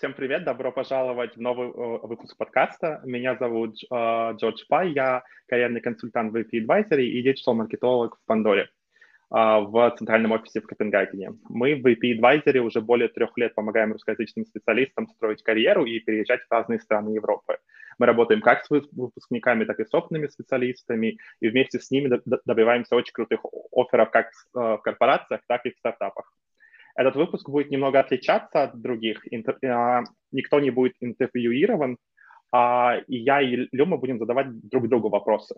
Всем привет, добро пожаловать в новый э, выпуск подкаста. Меня зовут э, Джордж Пай, я карьерный консультант в VP Advisory и диджитал-маркетолог в Пандоре э, в центральном офисе в Копенгагене. Мы в VP Advisory уже более трех лет помогаем русскоязычным специалистам строить карьеру и переезжать в разные страны Европы. Мы работаем как с выпускниками, так и с опытными специалистами, и вместе с ними добиваемся очень крутых офферов как в корпорациях, так и в стартапах. Этот выпуск будет немного отличаться от других. Интер... А, никто не будет интервьюирован, а и я и Люма будем задавать друг другу вопросы.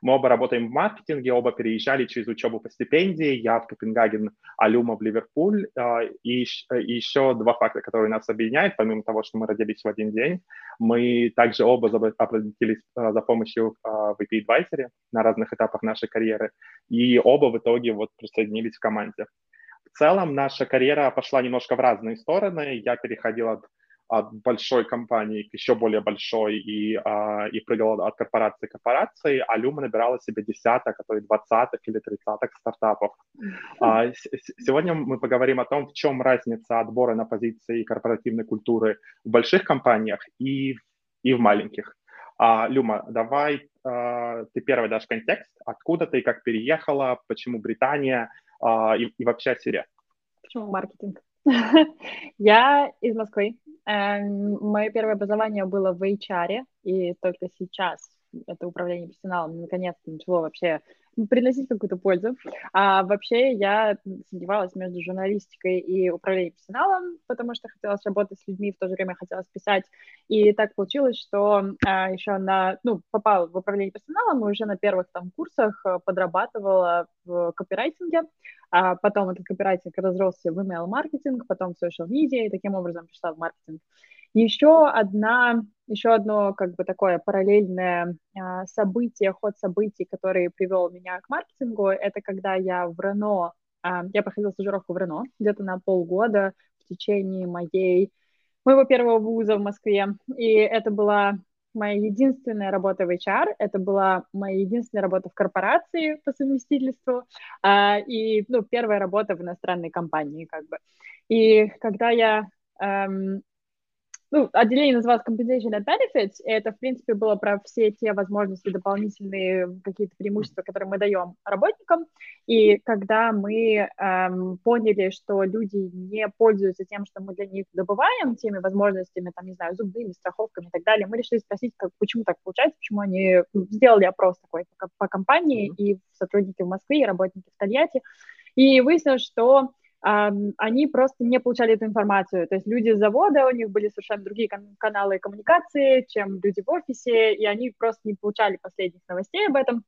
Мы оба работаем в маркетинге, оба переезжали через учебу по стипендии. Я в Копенгаген, а Люма в Ливерпуль. А, и, и еще два факта, которые нас объединяют, помимо того, что мы родились в один день. Мы также оба обратились за помощью в VP Advisory на разных этапах нашей карьеры. И оба в итоге вот присоединились в команде. Целом наша карьера пошла немножко в разные стороны. Я переходил от, от большой компании к еще более большой и, а, и прыгал от корпорации к корпорации, а Люма набирала себе десяток, а то и двадцаток или тридцаток стартапов. А, сегодня мы поговорим о том, в чем разница отбора на позиции корпоративной культуры в больших компаниях и, и в маленьких. А, Люма, давай а, ты первый дашь контекст, откуда ты, как переехала, почему Британия, а, и, и вообще о себе. Почему маркетинг? Я из Москвы. Эм, Мое первое образование было в HR, и только сейчас это управление персоналом наконец-то начало вообще приносить какую-то пользу. А вообще я сомневалась между журналистикой и управлением персоналом, потому что хотелось работать с людьми, в то же время хотелось писать. И так получилось, что а, еще на, ну, попала в управление персоналом и уже на первых там курсах э, подрабатывала в копирайтинге. А потом этот копирайтинг разросся в email-маркетинг, потом в social media, и таким образом пришла в маркетинг. Еще одна, еще одно как бы такое параллельное а, событие, ход событий, который привел меня к маркетингу, это когда я в Рено, а, я проходила стажировку в Рено где-то на полгода в течение моей моего первого вуза в Москве, и это была моя единственная работа в HR, это была моя единственная работа в корпорации по совместительству, а, и, ну, первая работа в иностранной компании, как бы. И когда я эм, ну, отделение называлось Compensation and Benefits, и это, в принципе, было про все те возможности, дополнительные какие-то преимущества, которые мы даем работникам. И когда мы эм, поняли, что люди не пользуются тем, что мы для них добываем, теми возможностями, там, не знаю, зубными, страховками и так далее, мы решили спросить, как, почему так получается, почему они сделали опрос такой по, по компании, mm-hmm. и сотрудники в Москве, и работники в Тольятти. И выяснилось, что они просто не получали эту информацию. То есть люди с завода, у них были совершенно другие кан- каналы коммуникации, чем люди в офисе, и они просто не получали последних новостей об этом.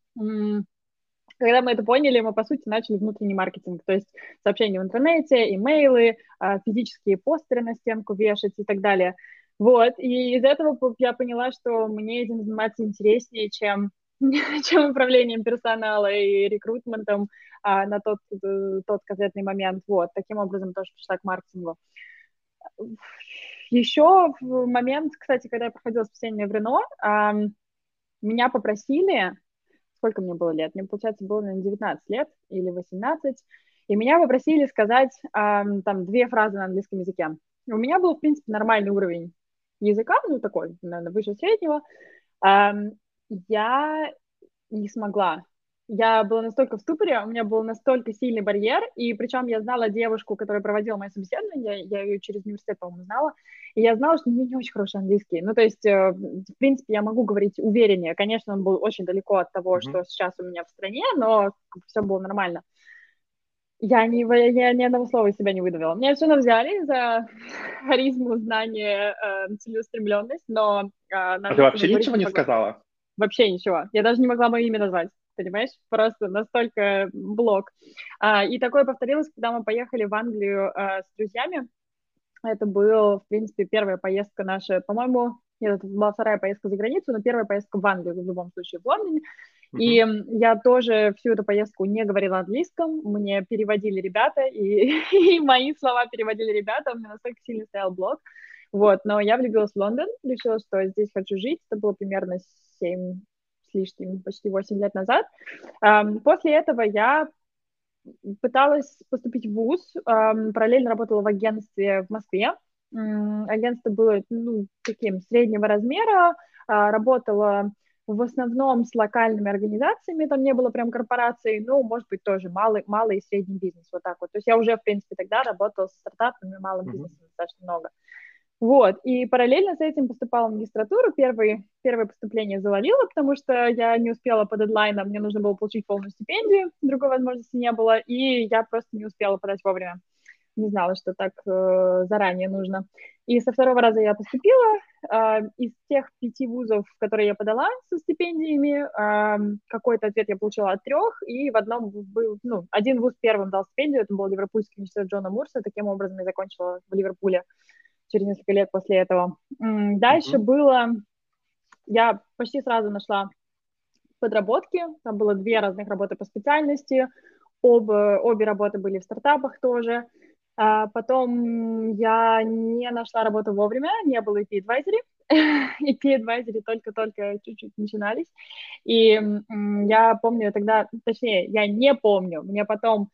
Когда мы это поняли, мы, по сути, начали внутренний маркетинг, то есть сообщения в интернете, имейлы, а, физические постеры на стенку вешать и так далее. Вот, и из этого я поняла, что мне этим заниматься интереснее, чем чем управлением персонала и рекрутментом а, на тот, э, тот конкретный момент. Вот, таким образом тоже пришла к маркетингу. Еще в момент, кстати, когда я проходила спасение в Рено, а, меня попросили, сколько мне было лет? Мне, получается, было, наверное, 19 лет или 18, и меня попросили сказать а, там две фразы на английском языке. У меня был, в принципе, нормальный уровень языка, ну, такой, наверное, выше среднего я не смогла. Я была настолько в ступоре, у меня был настолько сильный барьер, и причем я знала девушку, которая проводила мое собеседование, я ее через университет, по-моему, знала, и я знала, что у нее не очень хороший английский. Ну, то есть, э, в принципе, я могу говорить увереннее. Конечно, он был очень далеко от того, mm-hmm. что сейчас у меня в стране, но все было нормально. Я, не, я ни одного слова из себя не выдавила. Меня все равно взяли за харизму, знание, э, целеустремленность, но... Э, а ты вообще ничего не сказала? Вообще ничего. Я даже не могла мое имя назвать, понимаешь? Просто настолько блок. А, и такое повторилось, когда мы поехали в Англию а, с друзьями. Это была, в принципе, первая поездка наша, по-моему, нет, это была вторая поездка за границу, но первая поездка в Англию, в любом случае, в Лондоне. И я тоже всю эту поездку не говорила английском, мне переводили ребята, и, и мои слова переводили ребята, у меня настолько сильно стоял блок. Вот, но я влюбилась в Лондон, решила, что здесь хочу жить. Это было примерно 7 с лишним, почти 8 лет назад. После этого я пыталась поступить в ВУЗ, параллельно работала в агентстве в Москве, Агентство было ну, таким среднего размера, а, работало в основном с локальными организациями, там не было прям корпораций, ну, может быть, тоже малый, малый и средний бизнес, вот так вот. То есть я уже, в принципе, тогда работала с стартапами, малым mm-hmm. бизнесом достаточно много. Вот, и параллельно с этим поступала в магистратуру. Первый, первое поступление завалило, потому что я не успела по дедлайнам, мне нужно было получить полную стипендию, другой возможности не было, и я просто не успела подать вовремя. Не знала, что так э, заранее нужно. И со второго раза я поступила. Э, из тех пяти вузов, которые я подала со стипендиями, э, какой-то ответ я получила от трех, и в одном был, ну, один вуз первым дал стипендию, это был Ливерпульский университет Джона Мурса, таким образом я закончила в Ливерпуле через несколько лет после этого. Дальше mm-hmm. было, я почти сразу нашла подработки, там было две разных работы по специальности, оба, обе работы были в стартапах тоже. А потом я не нашла работу вовремя, не было EP Advisory. EP Advisory только-только чуть-чуть начинались. И я помню тогда, точнее, я не помню, мне потом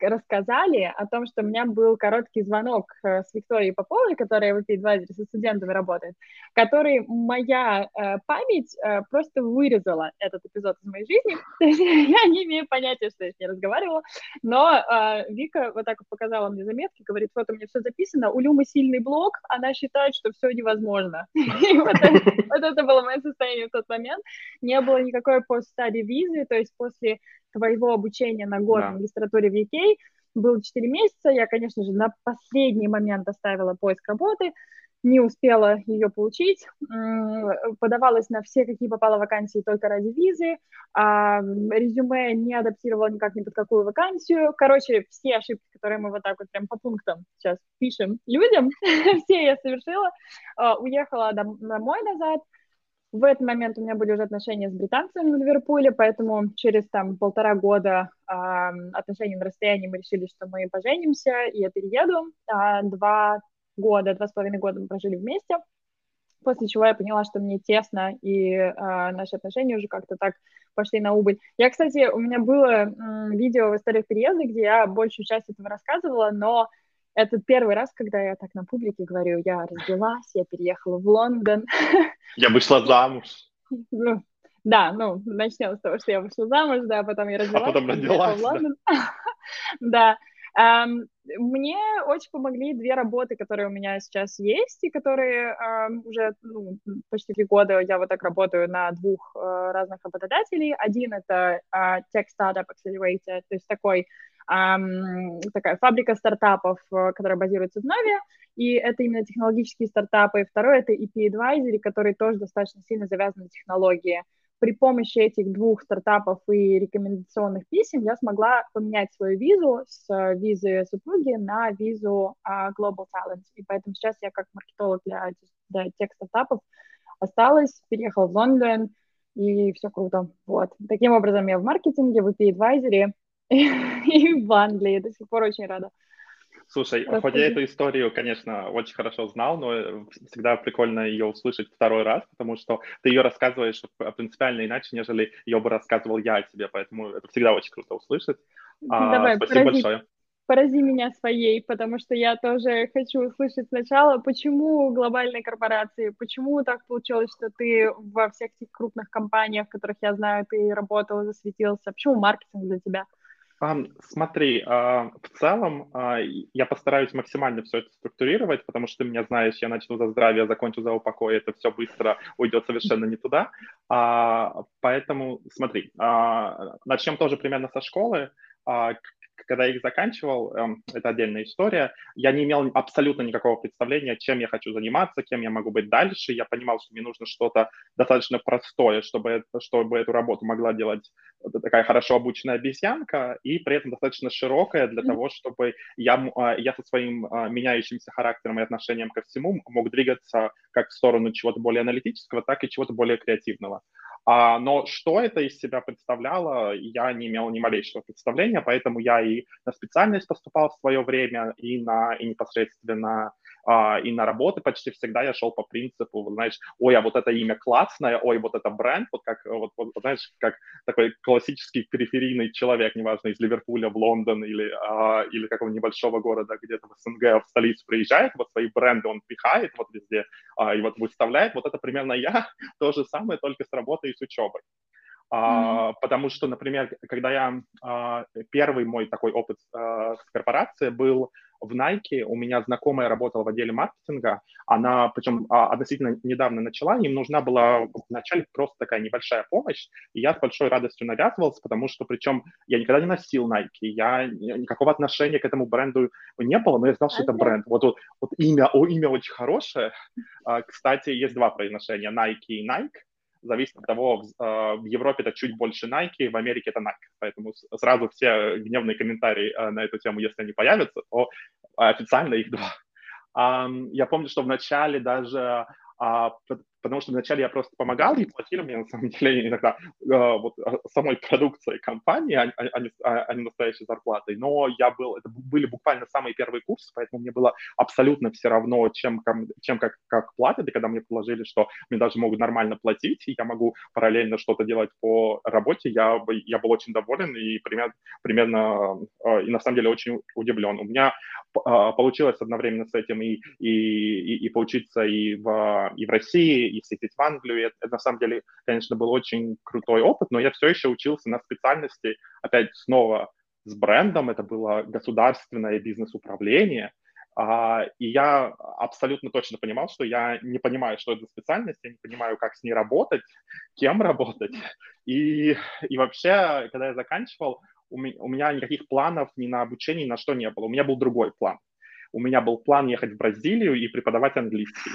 рассказали о том, что у меня был короткий звонок э, с Викторией Поповой, которая в Advisory со студентами работает, который моя э, память э, просто вырезала этот эпизод из моей жизни. Я не имею понятия, что я с ней разговаривала, но э, Вика вот так вот показала мне заметки, говорит, вот у меня все записано, у Люмы сильный блог, она считает, что все невозможно. И вот это было мое состояние в тот момент. Не было никакой пост-стадии визы, то есть после твоего обучения на год да. в магистратуре в UK. Было 4 месяца, я, конечно же, на последний момент оставила поиск работы, не успела ее получить, подавалась на все, какие попало вакансии только ради визы, а резюме не адаптировала никак ни под какую вакансию. Короче, все ошибки, которые мы вот так вот прям по пунктам сейчас пишем людям, все я совершила, а, уехала домой назад, в этот момент у меня были уже отношения с британцами в Ливерпуле, поэтому через там полтора года э, отношений на расстоянии мы решили, что мы поженимся, и я перееду. Э, два года, два с половиной года мы прожили вместе, после чего я поняла, что мне тесно, и э, наши отношения уже как-то так пошли на убыль. Я, кстати, у меня было м, видео в историях переезда, где я большую часть этого рассказывала, но это первый раз, когда я так на публике говорю, я развелась, я переехала в Лондон. Я вышла замуж. Ну, да, ну, начнем с того, что я вышла замуж, да, потом я развелась. А потом родилась, в Лондон. Да. Мне очень помогли две работы, которые у меня сейчас есть, и которые уже ну, почти три года я вот так работаю на двух uh, разных работодателей. Один — это uh, Tech Startup Accelerator, то есть такой такая фабрика стартапов, э, которая базируется в Нове, и это именно технологические стартапы. Второй — это EP Advisory, который тоже достаточно сильно завязан на технологии. При помощи этих двух стартапов и рекомендационных писем я смогла поменять свою визу с э, визы супруги на визу uh, Global Talent. И поэтому сейчас я как маркетолог для, для тех стартапов осталась, переехала в Лондон, и все круто. Вот. Таким образом, я в маркетинге, в EP Advisory, и в Англии. До сих пор очень рада. Слушай, Расскажи. хоть я эту историю, конечно, очень хорошо знал, но всегда прикольно ее услышать второй раз, потому что ты ее рассказываешь принципиально иначе, нежели ее бы рассказывал я о тебе, поэтому это всегда очень круто услышать. А, Давай, Спасибо порази, большое. Порази меня своей, потому что я тоже хочу услышать сначала, почему глобальные корпорации, почему так получилось, что ты во всех этих крупных компаниях, в которых я знаю, ты работал, засветился, почему маркетинг для тебя? Смотри, а, в целом а, я постараюсь максимально все это структурировать, потому что ты меня знаешь, я начну за здравие, закончу за упокой, это все быстро уйдет совершенно не туда. А, поэтому смотри, начнем тоже примерно со школы когда я их заканчивал, эм, это отдельная история, я не имел абсолютно никакого представления, чем я хочу заниматься, кем я могу быть дальше. Я понимал, что мне нужно что-то достаточно простое, чтобы, чтобы эту работу могла делать такая хорошо обученная обезьянка, и при этом достаточно широкая для того, чтобы я, а, я со своим а, меняющимся характером и отношением ко всему мог двигаться как в сторону чего-то более аналитического, так и чего-то более креативного. А, но что это из себя представляло, я не имел ни малейшего представления, поэтому я и на специальность поступал в свое время, и, на, и непосредственно а, и на работы почти всегда я шел по принципу, знаешь, ой, а вот это имя классное, ой, вот это бренд, вот как, вот, вот знаешь, как такой классический периферийный человек, неважно, из Ливерпуля в Лондон или, а, или какого небольшого города где-то в СНГ, в столицу приезжает, вот свои бренды он пихает вот везде а, и вот выставляет, вот это примерно я, то же самое, только с работой и с учебой. Mm-hmm. Потому что, например, когда я а, первый мой такой опыт а, с корпорацией был в Nike, у меня знакомая работала в отделе маркетинга, она, причем относительно недавно начала, им нужна была вначале просто такая небольшая помощь, и я с большой радостью навязывался, потому что, причем, я никогда не носил Nike, я никакого отношения к этому бренду не было, но я знал, что это бренд. Вот, вот, вот имя, о, имя очень хорошее. Кстати, есть два произношения, Nike и Nike зависит от того, а, в Европе это чуть больше Nike, в Америке это Nike. Поэтому сразу все гневные комментарии а, на эту тему, если они появятся, то официально их два. Я помню, что в начале даже потому что вначале я просто помогал и платили мне, на самом деле, иногда э, вот а, самой продукцией компании, а, а, а, не, а не настоящей зарплатой, но я был, это были буквально самые первые курсы, поэтому мне было абсолютно все равно, чем, чем как, как платят, и когда мне предложили, что мне даже могут нормально платить, и я могу параллельно что-то делать по работе, я, я был очень доволен и примерно, примерно э, и на самом деле очень удивлен. У меня э, получилось одновременно с этим и, и, и, и поучиться и в, и в России, и съездить в Англию. Это, это на самом деле, конечно, был очень крутой опыт, но я все еще учился на специальности, опять снова с брендом, это было государственное бизнес-управление, а, и я абсолютно точно понимал, что я не понимаю, что это за специальность, я не понимаю, как с ней работать, кем работать. И, и вообще, когда я заканчивал, у меня, у меня никаких планов ни на обучение, ни на что не было. У меня был другой план. У меня был план ехать в Бразилию и преподавать английский.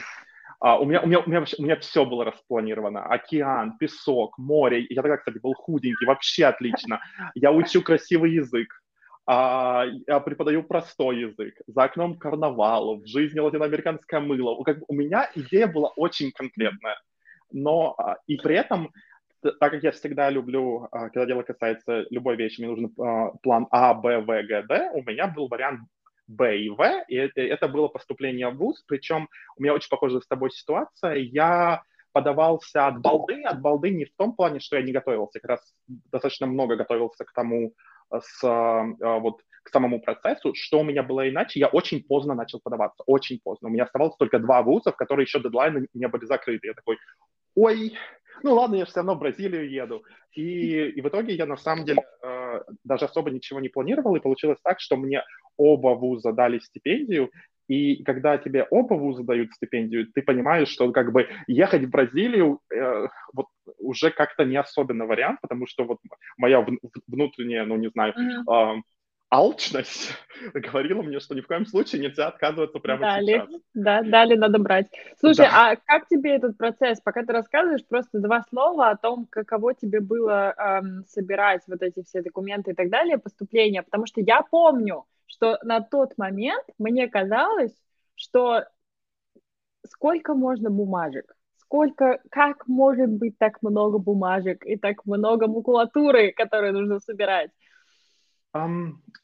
А, у, меня, у, меня, у, меня, у меня все было распланировано. Океан, песок, море. Я тогда, кстати, был худенький, вообще отлично. Я учу красивый язык. А, я преподаю простой язык. За окном карнавал, в жизни латиноамериканское мыло. Как бы у меня идея была очень конкретная. Но а, и при этом так как я всегда люблю, а, когда дело касается любой вещи, мне нужен а, план А, Б, В, Г, Д, у меня был вариант Б и В, и это, было поступление в ВУЗ, причем у меня очень похожая с тобой ситуация, я подавался от балды, от балды не в том плане, что я не готовился, как раз достаточно много готовился к тому, э, с, э, вот, к самому процессу, что у меня было иначе, я очень поздно начал подаваться, очень поздно. У меня оставалось только два вуза, в которые еще дедлайны не были закрыты. Я такой, ой, ну ладно, я все равно в Бразилию еду. И, и в итоге я на самом деле э, даже особо ничего не планировал, и получилось так, что мне оба вуза дали стипендию, и когда тебе оба вуза дают стипендию, ты понимаешь, что как бы ехать в Бразилию э, вот уже как-то не особенно вариант, потому что вот моя внутренняя, ну не знаю, mm-hmm. э, алчность говорила мне, что ни в коем случае нельзя отказываться прямо дали, сейчас. Да, дали, надо брать. Слушай, да. а как тебе этот процесс? Пока ты рассказываешь, просто два слова о том, каково тебе было эм, собирать вот эти все документы и так далее, поступления, потому что я помню, что на тот момент мне казалось, что сколько можно бумажек, сколько, как может быть так много бумажек и так много макулатуры, которую нужно собирать.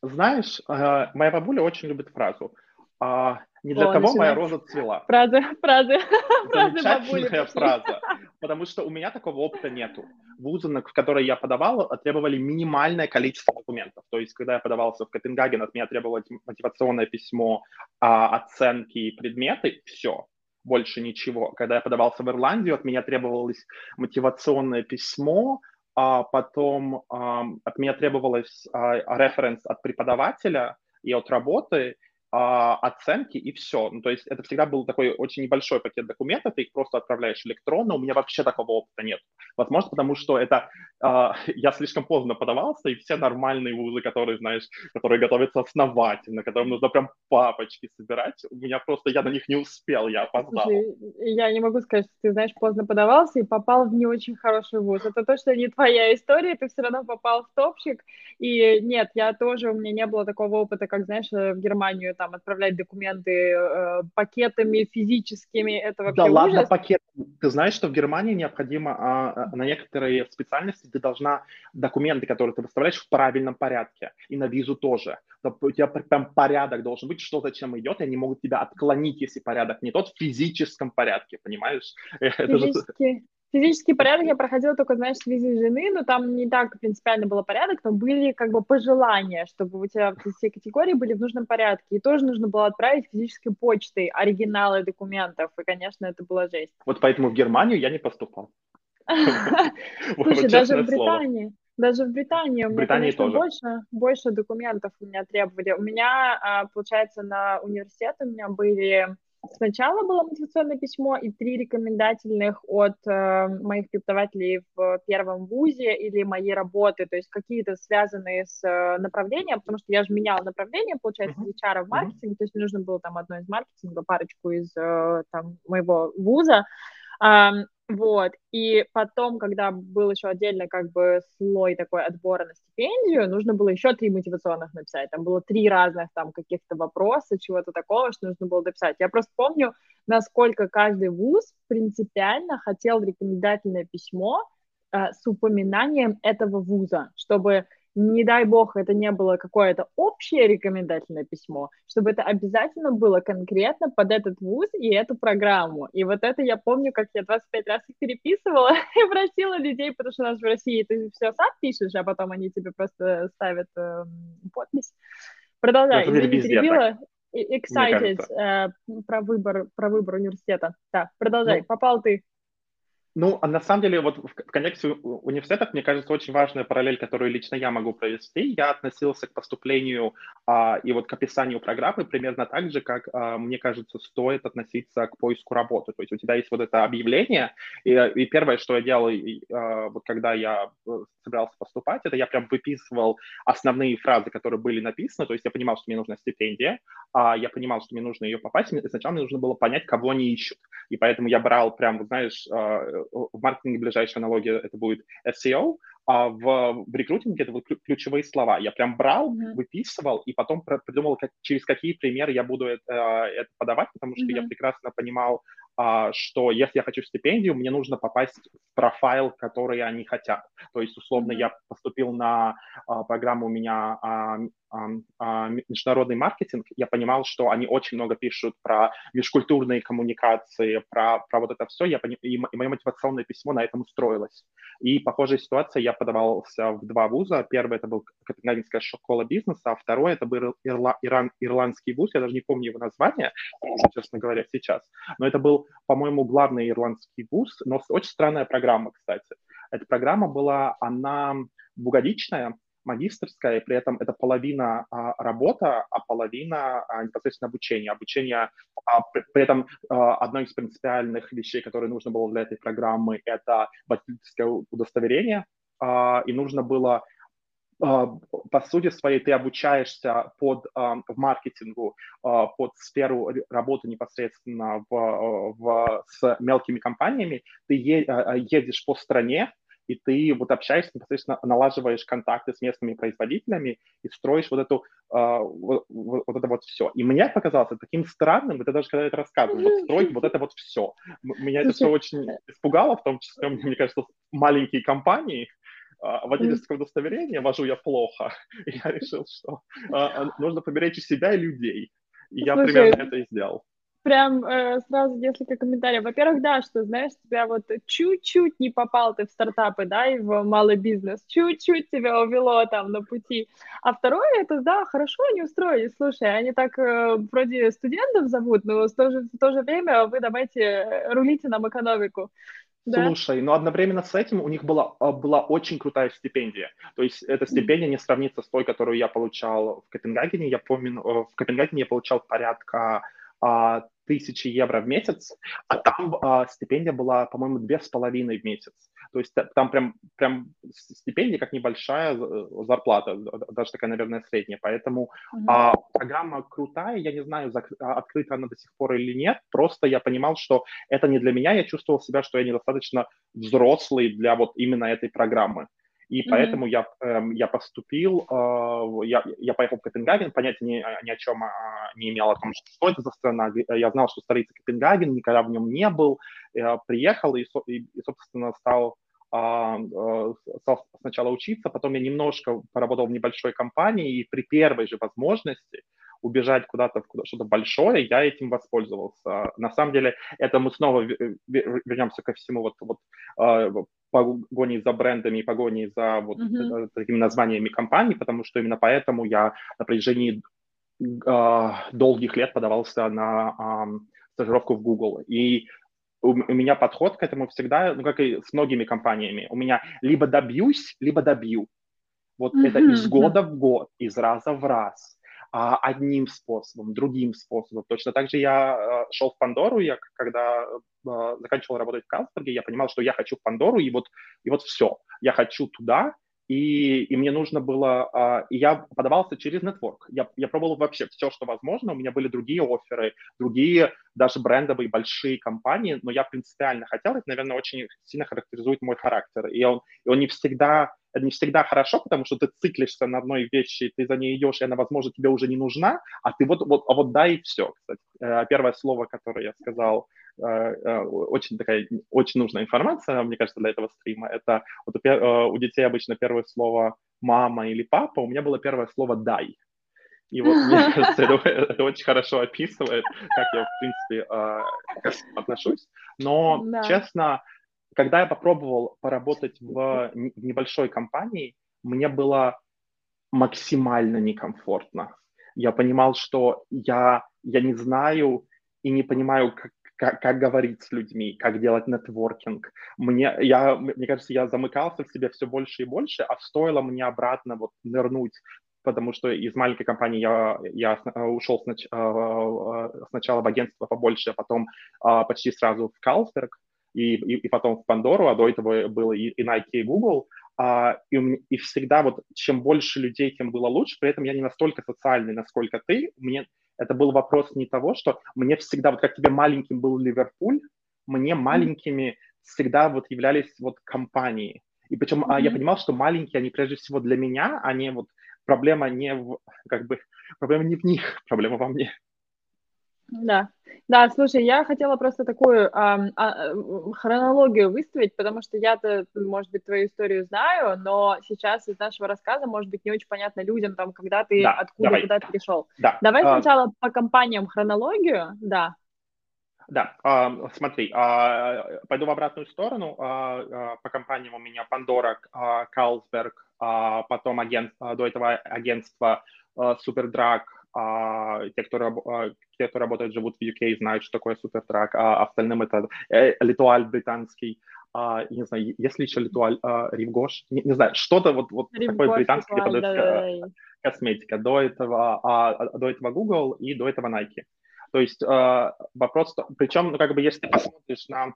Знаешь, uh, моя бабуля очень любит фразу. Uh, не для О, того моя роза цвела. Фразы, фразы. Замечательная фраза. Потому что у меня такого опыта нету. Вузы, в которые я подавал, требовали минимальное количество документов. То есть, когда я подавался в Копенгаген, от меня требовалось мотивационное письмо, а, оценки и предметы, все, больше ничего. Когда я подавался в Ирландию, от меня требовалось мотивационное письмо, а потом а, от меня требовалось а, референс от преподавателя и от работы, оценки и все. Ну, то есть это всегда был такой очень небольшой пакет документов, ты их просто отправляешь электронно, у меня вообще такого опыта нет. Возможно, потому что это а, я слишком поздно подавался, и все нормальные вузы, которые, знаешь, которые готовятся основательно, которым нужно прям папочки собирать, у меня просто, я на них не успел, я опоздал. Слушай, я не могу сказать, что ты, знаешь, поздно подавался и попал в не очень хороший вуз. Это точно не твоя история, ты все равно попал в топчик, и нет, я тоже, у меня не было такого опыта, как, знаешь, в Германию, там отправлять документы э, пакетами физическими, это вообще Да ужас. ладно пакет. Ты знаешь, что в Германии необходимо а, на некоторые специальности ты должна документы, которые ты выставляешь, в правильном порядке. И на визу тоже. У тебя прям порядок должен быть, что зачем идет, и они могут тебя отклонить, если порядок не тот, в физическом порядке, понимаешь? Физически, Физический порядок я проходила только, знаешь, с визой жены, но там не так принципиально было порядок, но были как бы пожелания, чтобы у тебя все категории были в нужном порядке. И тоже нужно было отправить физической почтой оригиналы документов, и, конечно, это была жесть. Вот поэтому в Германию я не поступал. Слушай, даже в Британии, даже в Британии у меня, конечно, больше, больше документов у меня требовали. У меня, а, получается, на университет у меня были Сначала было мотивационное письмо и три рекомендательных от э, моих преподавателей в первом вузе или моей работы, то есть какие-то связанные с э, направлением, потому что я же меняла направление, получается, из HR в маркетинг, то есть мне нужно было там одно из маркетинга, парочку из э, там моего вуза. Вот, и потом, когда был еще отдельно как бы слой такой отбора на стипендию, нужно было еще три мотивационных написать. Там было три разных там каких-то вопроса, чего-то такого, что нужно было дописать. Я просто помню, насколько каждый вуз принципиально хотел рекомендательное письмо э, с упоминанием этого вуза, чтобы не дай бог, это не было какое-то общее рекомендательное письмо, чтобы это обязательно было конкретно под этот вуз и эту программу. И вот это я помню, как я 25 раз их переписывала и просила людей, потому что у нас в России ты все сам пишешь, а потом они тебе просто ставят э, подпись. Продолжай, я не перебила. Excited э, про выбор, про выбор университета. Да, продолжай. Ну, Попал ты. Ну, а на самом деле, вот в контексте университетов, мне кажется, очень важная параллель, которую лично я могу провести. Я относился к поступлению а, и вот к описанию программы примерно так же, как, а, мне кажется, стоит относиться к поиску работы. То есть у тебя есть вот это объявление, и, и первое, что я делал, и, а, вот когда я э, собирался поступать, это я прям выписывал основные фразы, которые были написаны. То есть я понимал, что мне нужна стипендия, а я понимал, что мне нужно ее попасть. И сначала мне нужно было понять, кого они ищут. И поэтому я брал прям, знаешь, а, в маркетинге ближайшая аналогия это будет SEO, а в, в рекрутинге это вот ключевые слова. Я прям брал, mm-hmm. выписывал и потом придумал, как, через какие примеры я буду это, это подавать, потому что mm-hmm. я прекрасно понимал, что если я хочу стипендию, мне нужно попасть в профайл, который они хотят. То есть, условно, mm-hmm. я поступил на а, программу у меня а, а, международный маркетинг, я понимал, что они очень много пишут про межкультурные коммуникации, про, про вот это все, я пони... и, и мое мотивационное письмо на этом устроилось. И похожая ситуация, я подавался в два вуза. Первый это был Копенгагенская школа бизнеса, а второй это был Ирла... Иран... ирландский вуз, я даже не помню его название, честно говоря, сейчас. Но это был, по-моему, главный ирландский вуз, но очень странная программа, кстати. Эта программа была, она двухгодичная, магистрская, при этом это половина а, работа, а половина а, непосредственно обучения. Обучение, а, при, при этом а, одной из принципиальных вещей, которые нужно было для этой программы, это водительское удостоверение, а, и нужно было по сути своей ты обучаешься под, а, в маркетингу а, под сферу работы непосредственно в, в, с мелкими компаниями, ты едешь по стране, и ты вот общаешься непосредственно, налаживаешь контакты с местными производителями и строишь вот эту вот, вот, это вот все. И мне показалось таким странным, это даже когда это рассказывал, вот строить вот это вот все. Меня это все очень испугало, в том числе, мне кажется, маленькие компании, uh, водительское удостоверение вожу я плохо. И я решил, что uh, нужно поберечь себя и людей. И я примерно это и сделал прям э, сразу несколько комментариев. Во-первых, да, что, знаешь, тебя вот чуть-чуть не попал ты в стартапы, да, и в малый бизнес, чуть-чуть тебя увело там на пути. А второе, это, да, хорошо они устроились, слушай, они так э, вроде студентов зовут, но в то, же, в то же время вы давайте э, рулите нам экономику. Да? Слушай, но одновременно с этим у них была, а, была очень крутая стипендия. То есть эта стипендия не сравнится с той, которую я получал в Копенгагене. Я помню, э, в Копенгагене я получал порядка а, тысячи евро в месяц, а там а, стипендия была, по-моему, две с половиной в месяц. То есть там прям, прям стипендия как небольшая э, зарплата, даже такая, наверное, средняя. Поэтому uh-huh. а, программа крутая, я не знаю, зак- а, открыта она до сих пор или нет, просто я понимал, что это не для меня, я чувствовал себя, что я недостаточно взрослый для вот именно этой программы. И mm-hmm. поэтому я, эм, я поступил, э, я, я поехал в Копенгаген, понятия ни, ни о чем не имел о том, что это за страна. Я знал, что столица Копенгаген, никогда в нем не был. Приехал и, и, собственно, стал стал сначала учиться, потом я немножко поработал в небольшой компании, и при первой же возможности убежать куда-то куда что-то большое, я этим воспользовался. На самом деле, это мы снова вернемся ко всему вот, вот а, погони за брендами и погони за вот mm-hmm. такими названиями компаний, потому что именно поэтому я на протяжении э, долгих лет подавался на э, стажировку в Google. И у, меня подход к этому всегда, ну, как и с многими компаниями, у меня либо добьюсь, либо добью. Вот mm-hmm. это из года в год, из раза в раз одним способом, другим способом. Точно так же я а, шел в Пандору, я когда а, заканчивал работать в Калсберге, я понимал, что я хочу в Пандору, и вот, и вот все. Я хочу туда, и, и мне нужно было, а, и я подавался через нетворк. Я, я пробовал вообще все, что возможно. У меня были другие оферы, другие даже брендовые большие компании, но я принципиально хотел. Это, наверное, очень сильно характеризует мой характер. И он, и он не всегда не всегда хорошо, потому что ты циклишься на одной вещи, ты за ней идешь, и она, возможно, тебе уже не нужна, а ты вот, вот, а вот да и все, кстати. Э, первое слово, которое я сказал, э, э, очень такая, очень нужная информация, мне кажется, для этого стрима, это вот у детей обычно первое слово «мама» или «папа», у меня было первое слово «дай». И вот, мне кажется, это, это очень хорошо описывает, как я, в принципе, отношусь. Но, да. честно, когда я попробовал поработать в, в небольшой компании, мне было максимально некомфортно. Я понимал, что я, я не знаю и не понимаю, как, как, как говорить с людьми, как делать нетворкинг. Мне, я, мне кажется, я замыкался в себе все больше и больше, а стоило мне обратно вот нырнуть потому что из маленькой компании я, я ушел снач, а, а, сначала в агентство побольше, а потом почти сразу в Калсберг, и, и, и потом в Пандору, а до этого было и, и Nike, и Google. А, и, и всегда вот чем больше людей, тем было лучше. При этом я не настолько социальный, насколько ты. Мне это был вопрос не того, что мне всегда, вот как тебе маленьким был Ливерпуль, мне маленькими всегда вот являлись вот компании. И причем mm-hmm. а, я понимал, что маленькие, они прежде всего для меня, они вот проблема не в, как бы, проблема не в них, проблема во мне. Да, да, слушай, я хотела просто такую а, а, хронологию выставить, потому что я-то, может быть, твою историю знаю, но сейчас из нашего рассказа, может быть, не очень понятно людям, там, когда ты, да, откуда, давай. куда ты пришел. Да. Давай а... сначала по компаниям хронологию, да. Да, а, смотри, а, пойду в обратную сторону. А, по компаниям у меня Pandora, Carlsberg, потом агентство, до этого агентство Superdrag, а, те, кто, а, те, кто работает, живут в UK, знают, что такое супертрак, а остальным это э, литуаль британский, а, не знаю, если еще литуаль, а, ривгош, не, не знаю, что-то вот, вот такое британское, где продается косметика. До этого, а, а, до этого Google и до этого Nike. То есть а, вопрос, причем, ну, как бы, если ты посмотришь на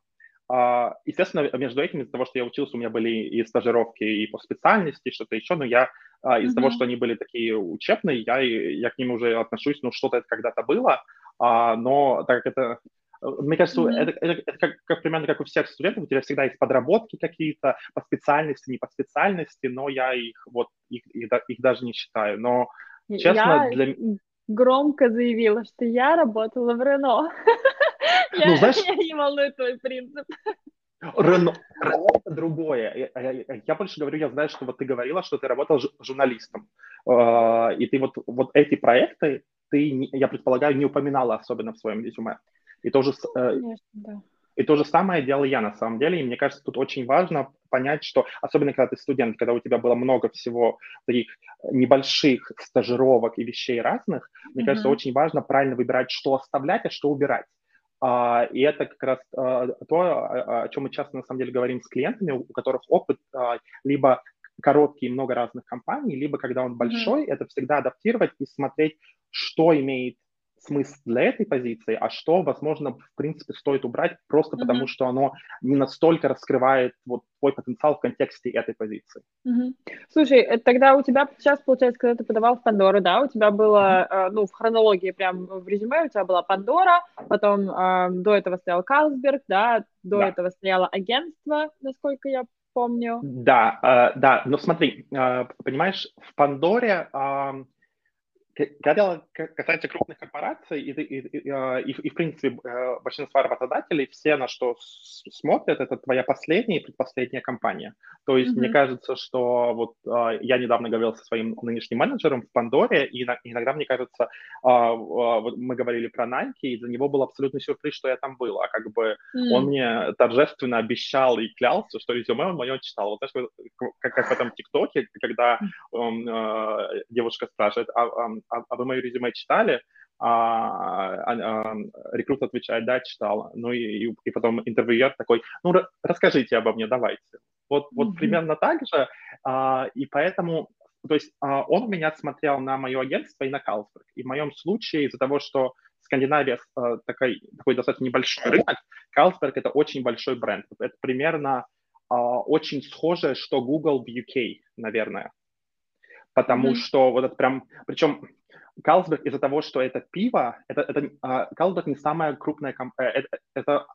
естественно, между этим, из-за того, что я учился, у меня были и стажировки, и по специальности, что-то еще, но я uh, из-за mm-hmm. того, что они были такие учебные, я, я к ним уже отношусь, ну, что-то это когда-то было, uh, но так как это мне кажется, mm-hmm. это, это, это как, как примерно как у всех студентов, у тебя всегда есть подработки какие-то по специальности, не по специальности, но я их вот их, их, их даже не считаю. Но честно, я для громко заявила, что я работала в Рено. Ну, я, знаешь... не волнует твой принцип. Рено, Рено это другое. Я, я, я больше говорю, я знаю, что вот ты говорила, что ты работал журналистом. Uh, и ты вот, вот эти проекты, ты, я предполагаю, не упоминала особенно в своем резюме. И тоже, э, Конечно, да. И то же самое делал я на самом деле. И мне кажется, тут очень важно понять, что, особенно когда ты студент, когда у тебя было много всего таких небольших стажировок и вещей разных, мне mm-hmm. кажется, очень важно правильно выбирать, что оставлять, а что убирать. Uh, и это как раз uh, то, о, о чем мы часто на самом деле говорим с клиентами, у которых опыт либо короткий, много разных компаний, либо когда он большой, mm-hmm. это всегда адаптировать и смотреть, что имеет смысл для этой позиции, а что, возможно, в принципе, стоит убрать просто mm-hmm. потому, что оно не настолько раскрывает вот твой потенциал в контексте этой позиции. Mm-hmm. Слушай, э, тогда у тебя сейчас, получается, когда ты подавал в Пандору, да, у тебя было, mm-hmm. ну, в хронологии прям в резюме у тебя была Пандора, потом э, до этого стоял Калсберг, да, до да. этого стояло агентство, насколько я помню. Да, э, да, но смотри, э, понимаешь, в Пандоре э, когда касается крупных корпораций и, и, и, а, и, и в принципе, э, большинства работодателей, все, на что смотрят, это твоя последняя и предпоследняя компания. То есть mm-hmm. мне кажется, что вот а, я недавно говорил со своим нынешним менеджером в Пандоре, и иногда, мне кажется, а, мы говорили про Nike, и для него был абсолютный сюрприз, что я там был. А как бы mm-hmm. он мне торжественно обещал и клялся, что резюме он мое читал. Вот знаешь, как, как в этом ТикТоке, когда э, девушка спрашивает, а, а, а вы мое резюме читали? А, а, а, рекрут отвечает, да, читал. Ну и, и потом интервьюер такой, ну расскажите обо мне, давайте. Вот, mm-hmm. вот примерно так же. А, и поэтому, то есть а, он меня смотрел на мое агентство и на Калсберг. И в моем случае из-за того, что Скандинавия а, такой, такой достаточно небольшой рынок, Калсберг это очень большой бренд. Это примерно а, очень схоже, что Google в UK, наверное потому mm-hmm. что вот это прям, причем Калсберг из-за того, что это пиво, это, это uh, Калсберг не самая крупная компания, э, это, это,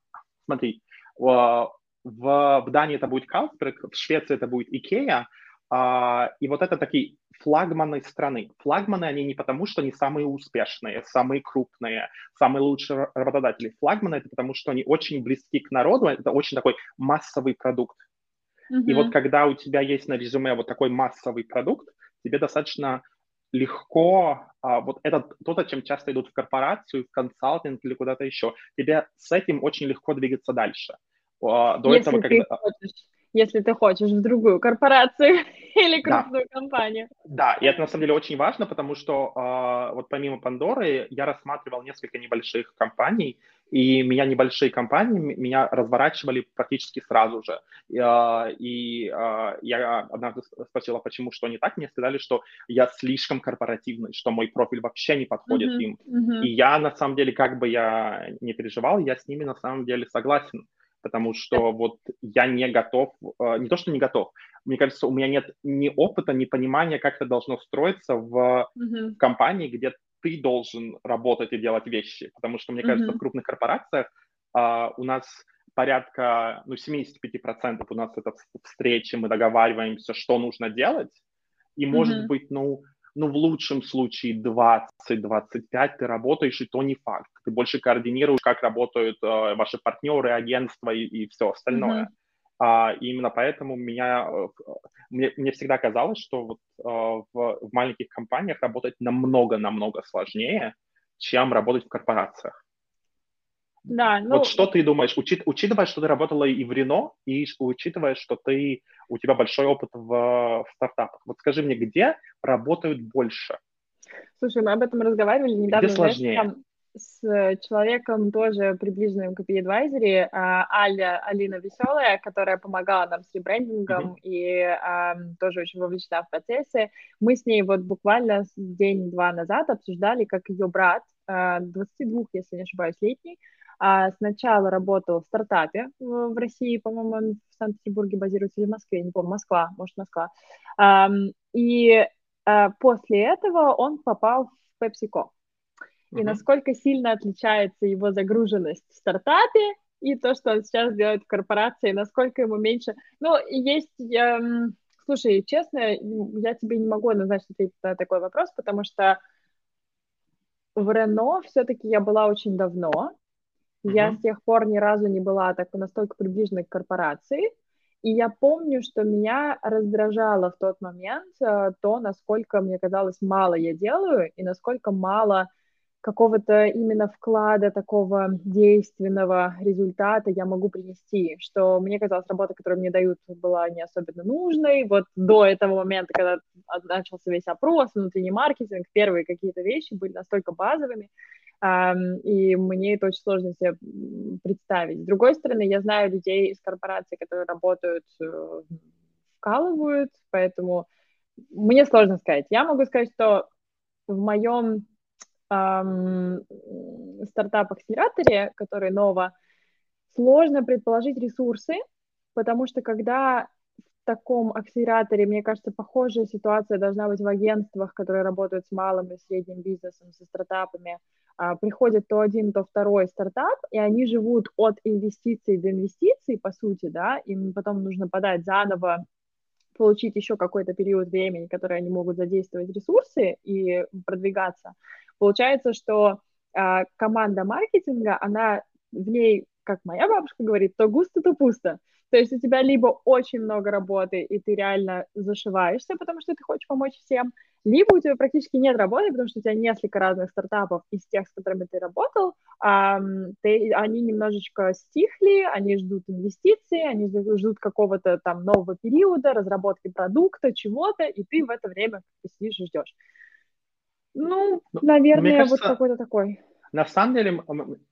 смотри, в, в Дании это будет Калсберг, в Швеции это будет Икея, uh, и вот это такие флагманы страны. Флагманы, они не потому, что они самые успешные, самые крупные, самые лучшие работодатели. Флагманы это потому, что они очень близки к народу, это очень такой массовый продукт. Mm-hmm. И вот когда у тебя есть на резюме вот такой массовый продукт, тебе достаточно легко, а, вот это то, зачем часто идут в корпорацию, в консалтинг или куда-то еще, тебе с этим очень легко двигаться дальше. А, до если этого, когда... хочешь, если ты хочешь в другую корпорацию или крупную да. компанию. Да, и это на самом деле очень важно, потому что э, вот помимо Пандоры я рассматривал несколько небольших компаний, и меня небольшие компании меня разворачивали практически сразу же. И, э, и э, я однажды спросила, почему, что не так. Мне сказали, что я слишком корпоративный, что мой профиль вообще не подходит uh-huh, им. Uh-huh. И я, на самом деле, как бы я не переживал, я с ними на самом деле согласен потому что вот я не готов, э, не то, что не готов, мне кажется, у меня нет ни опыта, ни понимания, как это должно строиться в mm-hmm. компании, где ты должен работать и делать вещи, потому что, мне кажется, mm-hmm. в крупных корпорациях а, у нас порядка, ну, 75% у нас это встречи, мы договариваемся, что нужно делать, и, может mm-hmm. быть, ну, ну, в лучшем случае 20-25 ты работаешь, и то не факт. Ты больше координируешь, как работают э, ваши партнеры, агентства и, и все остальное. Mm-hmm. А, и именно поэтому меня, э, мне, мне всегда казалось, что вот, э, в, в маленьких компаниях работать намного-намного сложнее, чем работать в корпорациях. Да, ну... Вот что ты думаешь, учит, учитывая, что ты работала и в Рено, и учитывая, что ты, у тебя большой опыт в, в стартапах, вот скажи мне, где работают больше? Слушай, мы об этом разговаривали недавно. Где сложнее? Знаешь, там, с человеком тоже приближенным к Advisory, а, Аля, Алина Веселая, которая помогала нам с ребрендингом mm-hmm. и а, тоже очень вовлечена в процессы. Мы с ней вот буквально день-два назад обсуждали, как ее брат, а, 22, если не ошибаюсь, летний, сначала работал в стартапе в России, по-моему, в Санкт-Петербурге базируется или в Москве, не помню, Москва, может, Москва. И а, после этого он попал в PepsiCo. И mm-hmm. насколько сильно отличается его загруженность в стартапе и то, что он сейчас делает в корпорации, насколько ему меньше. Ну, есть... Эм, слушай, честно, я тебе не могу назначить ответить на такой вопрос, потому что в Рено все-таки я была очень давно, я с тех пор ни разу не была так настолько приближена к корпорации. И я помню, что меня раздражало в тот момент э, то, насколько мне казалось мало я делаю и насколько мало какого-то именно вклада такого действенного результата я могу принести, что мне казалось, работа, которую мне дают, была не особенно нужной. Вот до этого момента, когда начался весь опрос, внутренний маркетинг, первые какие-то вещи были настолько базовыми, и мне это очень сложно себе представить. С другой стороны, я знаю людей из корпораций, которые работают, э, вкалывают, поэтому мне сложно сказать. Я могу сказать, что в моем эм, стартап-акселераторе, который ново, сложно предположить ресурсы, потому что когда таком акселераторе, мне кажется, похожая ситуация должна быть в агентствах, которые работают с малым и средним бизнесом, со стартапами. А, приходит то один, то второй стартап, и они живут от инвестиций до инвестиций, по сути, да, им потом нужно подать заново получить еще какой-то период времени, который они могут задействовать ресурсы и продвигаться. Получается, что э, команда маркетинга, она в ней, как моя бабушка говорит, то густо, то пусто. То есть у тебя либо очень много работы, и ты реально зашиваешься, потому что ты хочешь помочь всем, либо у тебя практически нет работы, потому что у тебя несколько разных стартапов из тех, с которыми ты работал, эм, ты, они немножечко стихли, они ждут инвестиций, они ждут какого-то там нового периода, разработки продукта, чего-то, и ты в это время сидишь и ждешь. Ну, ну наверное, кажется... вот какой-то такой. На самом деле,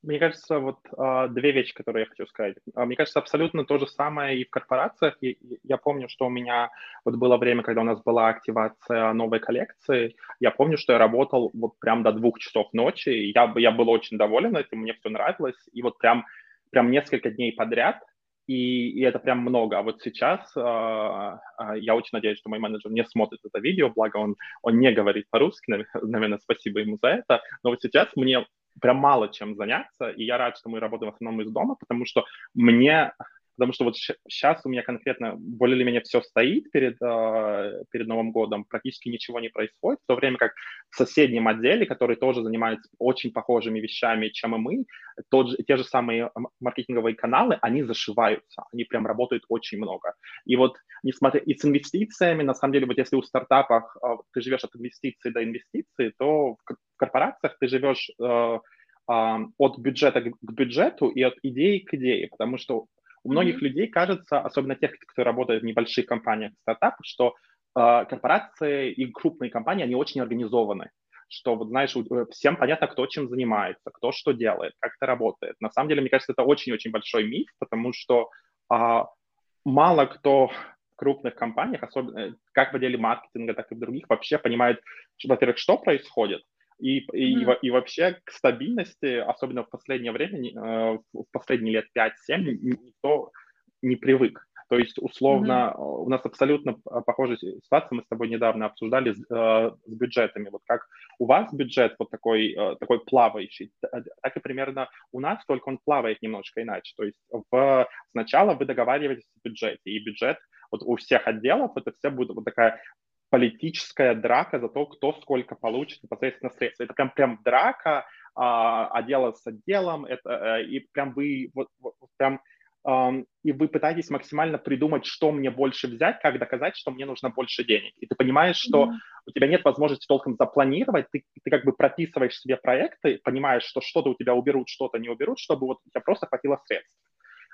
мне кажется, вот а, две вещи, которые я хочу сказать. А, мне кажется, абсолютно то же самое и в корпорациях. Я помню, что у меня вот было время, когда у нас была активация новой коллекции. Я помню, что я работал вот прям до двух часов ночи. Я, я был очень доволен этим, мне все нравилось. И вот прям, прям несколько дней подряд и, и это прям много. А вот сейчас э, я очень надеюсь, что мой менеджер не смотрит это видео, благо он, он не говорит по-русски, наверное, спасибо ему за это. Но вот сейчас мне прям мало чем заняться, и я рад, что мы работаем в основном из дома, потому что мне потому что вот сейчас у меня конкретно более или менее все стоит перед, э, перед Новым годом, практически ничего не происходит, в то время как в соседнем отделе, который тоже занимается очень похожими вещами, чем и мы, тот же, те же самые маркетинговые каналы, они зашиваются, они прям работают очень много. И вот, несмотря и с инвестициями, на самом деле, вот если у стартапов э, ты живешь от инвестиций до инвестиций, то в корпорациях ты живешь э, от бюджета к бюджету и от идеи к идее, потому что у многих mm-hmm. людей кажется, особенно тех, кто работает в небольших компаниях, стартапах, что э, корпорации и крупные компании, они очень организованы что, вот знаешь, э, всем понятно, кто чем занимается, кто что делает, как это работает. На самом деле, мне кажется, это очень-очень большой миф, потому что а, мало кто в крупных компаниях, особенно э, как в отделе маркетинга, так и в других, вообще понимает, во-первых, что происходит, и, mm-hmm. и, и вообще к стабильности, особенно в последнее время, э, в последние лет 5-7, никто не привык. То есть, условно, mm-hmm. у нас абсолютно похожая ситуация, мы с тобой недавно обсуждали с, э, с бюджетами. Вот как у вас бюджет вот такой, э, такой плавающий, так и примерно у нас, только он плавает немножко иначе. То есть в, сначала вы договариваетесь о бюджете, и бюджет вот у всех отделов это все будет вот такая политическая драка за то, кто сколько получит непосредственно средств. Это прям, прям драка а, отдела с отделом, это, а, и прям вы вот, вот прям Um, и вы пытаетесь максимально придумать, что мне больше взять, как доказать, что мне нужно больше денег. И ты понимаешь, что mm-hmm. у тебя нет возможности толком запланировать, ты, ты как бы прописываешь себе проекты, понимаешь, что что-то у тебя уберут, что-то не уберут, чтобы вот у тебя просто хватило средств.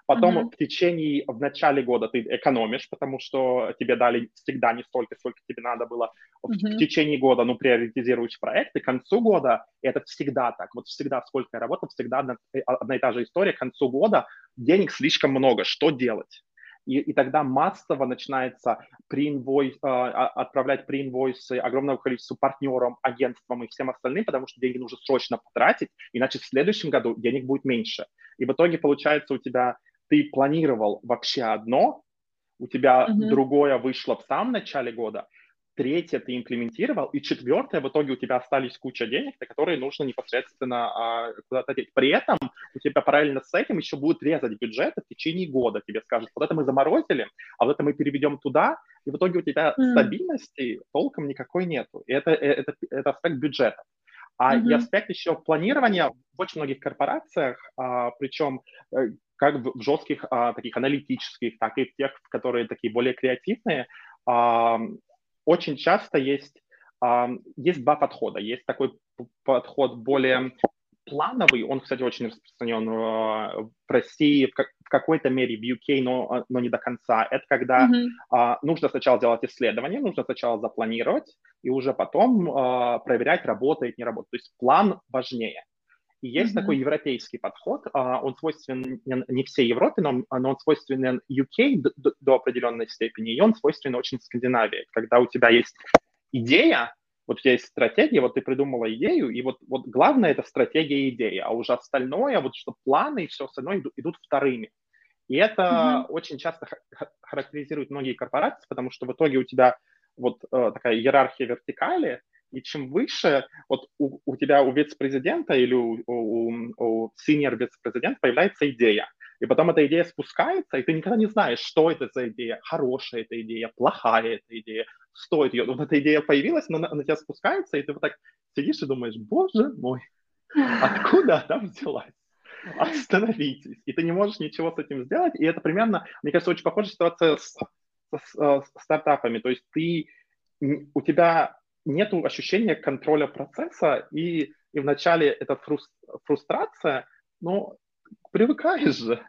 Потом mm-hmm. в течение, в начале года ты экономишь, потому что тебе дали всегда не столько, сколько тебе надо было. Mm-hmm. В, течение года, ну, приоритизируешь проекты. К концу года это всегда так. Вот всегда, сколько я работал, всегда одна, э, одна и та же история. К концу года денег слишком много. Что делать? И, и тогда массово начинается преинвойс, э, отправлять преинвойсы огромному количеству партнерам, агентствам и всем остальным, потому что деньги нужно срочно потратить, иначе в следующем году денег будет меньше. И в итоге получается у тебя ты планировал вообще одно, у тебя uh-huh. другое вышло в самом начале года, третье ты имплементировал, и четвертое в итоге у тебя остались куча денег, на которые нужно непосредственно а, куда-то деть. При этом у тебя параллельно с этим еще будут резать бюджеты в течение года. Тебе скажут, вот это мы заморозили, а вот это мы переведем туда, и в итоге у тебя mm. стабильности толком никакой нету. И это, э, это, это аспект бюджета. А mm-hmm. и аспект еще планирования в очень многих корпорациях, а, причем э, как в жестких а, таких аналитических, так и в тех, которые такие более креативные, а, очень часто есть, а, есть два подхода. Есть такой подход более плановый, он, кстати, очень распространен в России, в, как, в какой-то мере в UK, но, но не до конца. Это когда mm-hmm. а, нужно сначала делать исследование, нужно сначала запланировать, и уже потом а, проверять, работает, не работает. То есть план важнее. И есть mm-hmm. такой европейский подход, а, он свойственен не всей Европе, но, но он свойственен UK до, до определенной степени, и он свойственен очень Скандинавии, когда у тебя есть идея, вот у тебя есть стратегия, вот ты придумала идею, и вот, вот главное это стратегия и идея, а уже остальное, вот что планы и все остальное идут, идут вторыми. И это mm-hmm. очень часто характеризует многие корпорации, потому что в итоге у тебя вот э, такая иерархия вертикали, и чем выше, вот у, у тебя у вице-президента или у, у, у вице-президента появляется идея, и потом эта идея спускается, и ты никогда не знаешь, что это за идея, хорошая эта идея, плохая эта идея, стоит ее. Вот эта идея появилась, но она на тебя спускается, и ты вот так сидишь и думаешь, боже мой, откуда она взялась? Остановитесь. И ты не можешь ничего с этим сделать. И это примерно, мне кажется, очень похожая ситуация с, с, с, с стартапами. То есть ты, у тебя нет ощущения контроля процесса, и, и вначале эта фрустрация, но привыкаешь же.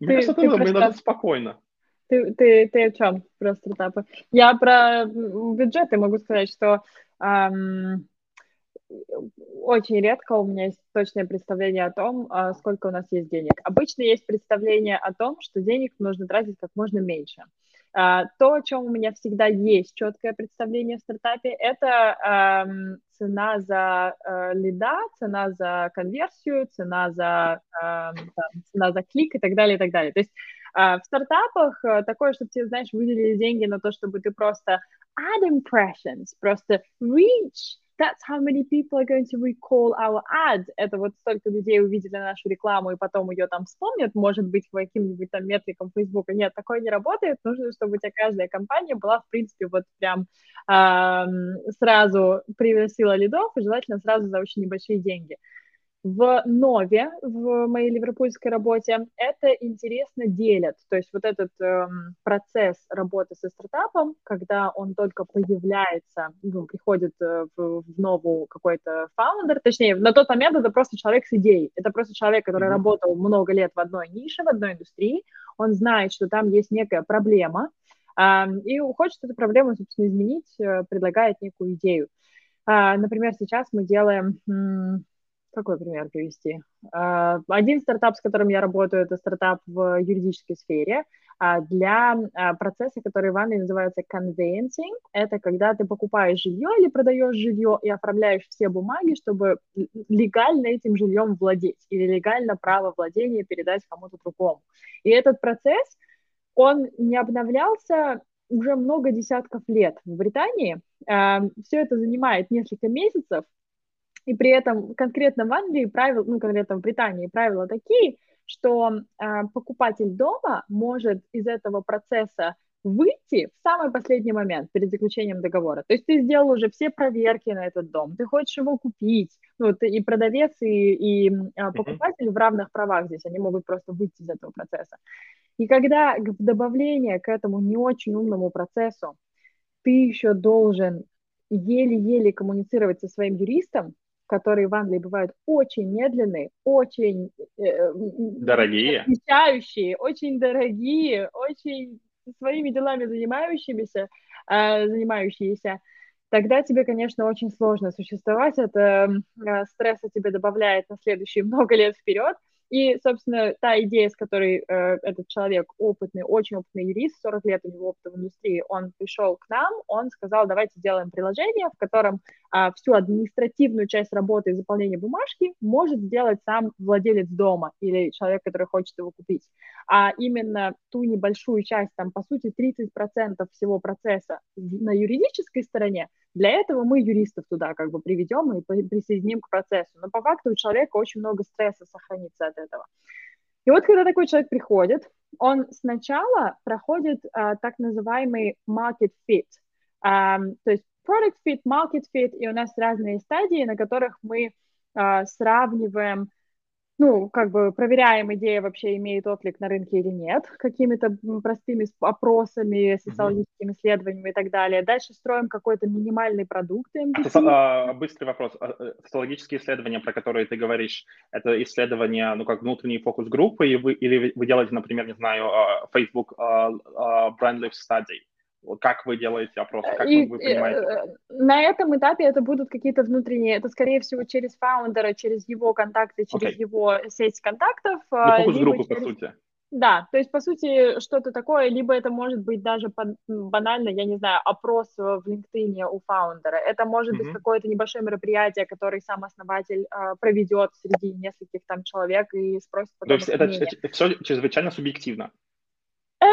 Мне кажется, ты, это надо спокойно. Ты, ты, ты о чем про стартапы? Я про бюджеты могу сказать, что эм, очень редко у меня есть точное представление о том, э, сколько у нас есть денег. Обычно есть представление о том, что денег нужно тратить как можно меньше. Э, то, о чем у меня всегда есть четкое представление в стартапе, это цена за э, лида, цена за конверсию, цена за, цена за клик и так далее, и так далее. То есть э, в стартапах э, такое, чтобы тебе, знаешь, выделили деньги на то, чтобы ты просто add impressions, просто reach, that's how many people are going to recall our ad. Это вот столько людей увидели нашу рекламу и потом ее там вспомнят, может быть, по каким-нибудь там метрикам Фейсбука. Нет, такое не работает. Нужно, чтобы у тебя каждая компания была, в принципе, вот прям эм, сразу приносила лидов и желательно сразу за очень небольшие деньги в Нове, в моей ливерпульской работе, это интересно делят. То есть вот этот эм, процесс работы со стартапом, когда он только появляется, ну, приходит э, в, в Нову какой-то фаундер, точнее, на тот момент это просто человек с идеей. Это просто человек, который mm-hmm. работал много лет в одной нише, в одной индустрии. Он знает, что там есть некая проблема, э, и хочет эту проблему, собственно, изменить, э, предлагает некую идею. Э, например, сейчас мы делаем какой пример привести? А, один стартап, с которым я работаю, это стартап в юридической сфере а, для а, процесса, который в Англии называется conveyancing. Это когда ты покупаешь жилье или продаешь жилье и оформляешь все бумаги, чтобы легально этим жильем владеть или легально право владения передать кому-то другому. И этот процесс, он не обновлялся уже много десятков лет в Британии. Все это занимает несколько месяцев, и при этом конкретно в Англии правила, ну, конкретно в Британии правила такие, что э, покупатель дома может из этого процесса выйти в самый последний момент перед заключением договора. То есть ты сделал уже все проверки на этот дом, ты хочешь его купить, ну, ты и продавец, и, и а, покупатель в равных правах здесь, они могут просто выйти из этого процесса. И когда добавление к этому не очень умному процессу ты еще должен еле-еле коммуницировать со своим юристом, которые в Англии бывают очень медленные, очень э, дорогие, отвечающие, очень дорогие, очень своими делами занимающимися, э, занимающиеся, тогда тебе, конечно, очень сложно существовать. Это э, стресса тебе добавляет на следующие много лет вперед. И, собственно, та идея, с которой э, этот человек опытный, очень опытный юрист, 40 лет у него опыта в индустрии, он пришел к нам, он сказал, давайте сделаем приложение, в котором э, всю административную часть работы и заполнения бумажки может сделать сам владелец дома или человек, который хочет его купить. А именно ту небольшую часть, там, по сути, 30% всего процесса на юридической стороне, для этого мы юристов туда как бы приведем и присоединим к процессу. Но по факту у человека очень много стресса сохранится от этого. И вот когда такой человек приходит, он сначала проходит а, так называемый market fit, а, то есть product fit, market fit, и у нас разные стадии, на которых мы а, сравниваем ну, как бы проверяем, идея вообще имеет отклик на рынке или нет, какими-то простыми опросами, социологическими исследованиями и так далее. Дальше строим какой-то минимальный продукт. А, быстрый вопрос. А, э, социологические исследования, про которые ты говоришь, это исследования, ну, как внутренние фокус-группы, или вы делаете, например, не знаю, а, Facebook Brand Lift Study? Как вы делаете опросы, как и, вы понимаете? Э, на этом этапе это будут какие-то внутренние, это скорее всего через фаундера, через его контакты, через okay. его сеть контактов. Ну, фокус-группы, через... по сути. Да, то есть, по сути, что-то такое, либо это может быть даже банально, я не знаю, опрос в LinkedIn у фаундера, это может mm-hmm. быть какое-то небольшое мероприятие, которое сам основатель э, проведет среди нескольких там человек и спросит потом То есть это, это, это все чрезвычайно субъективно? Э,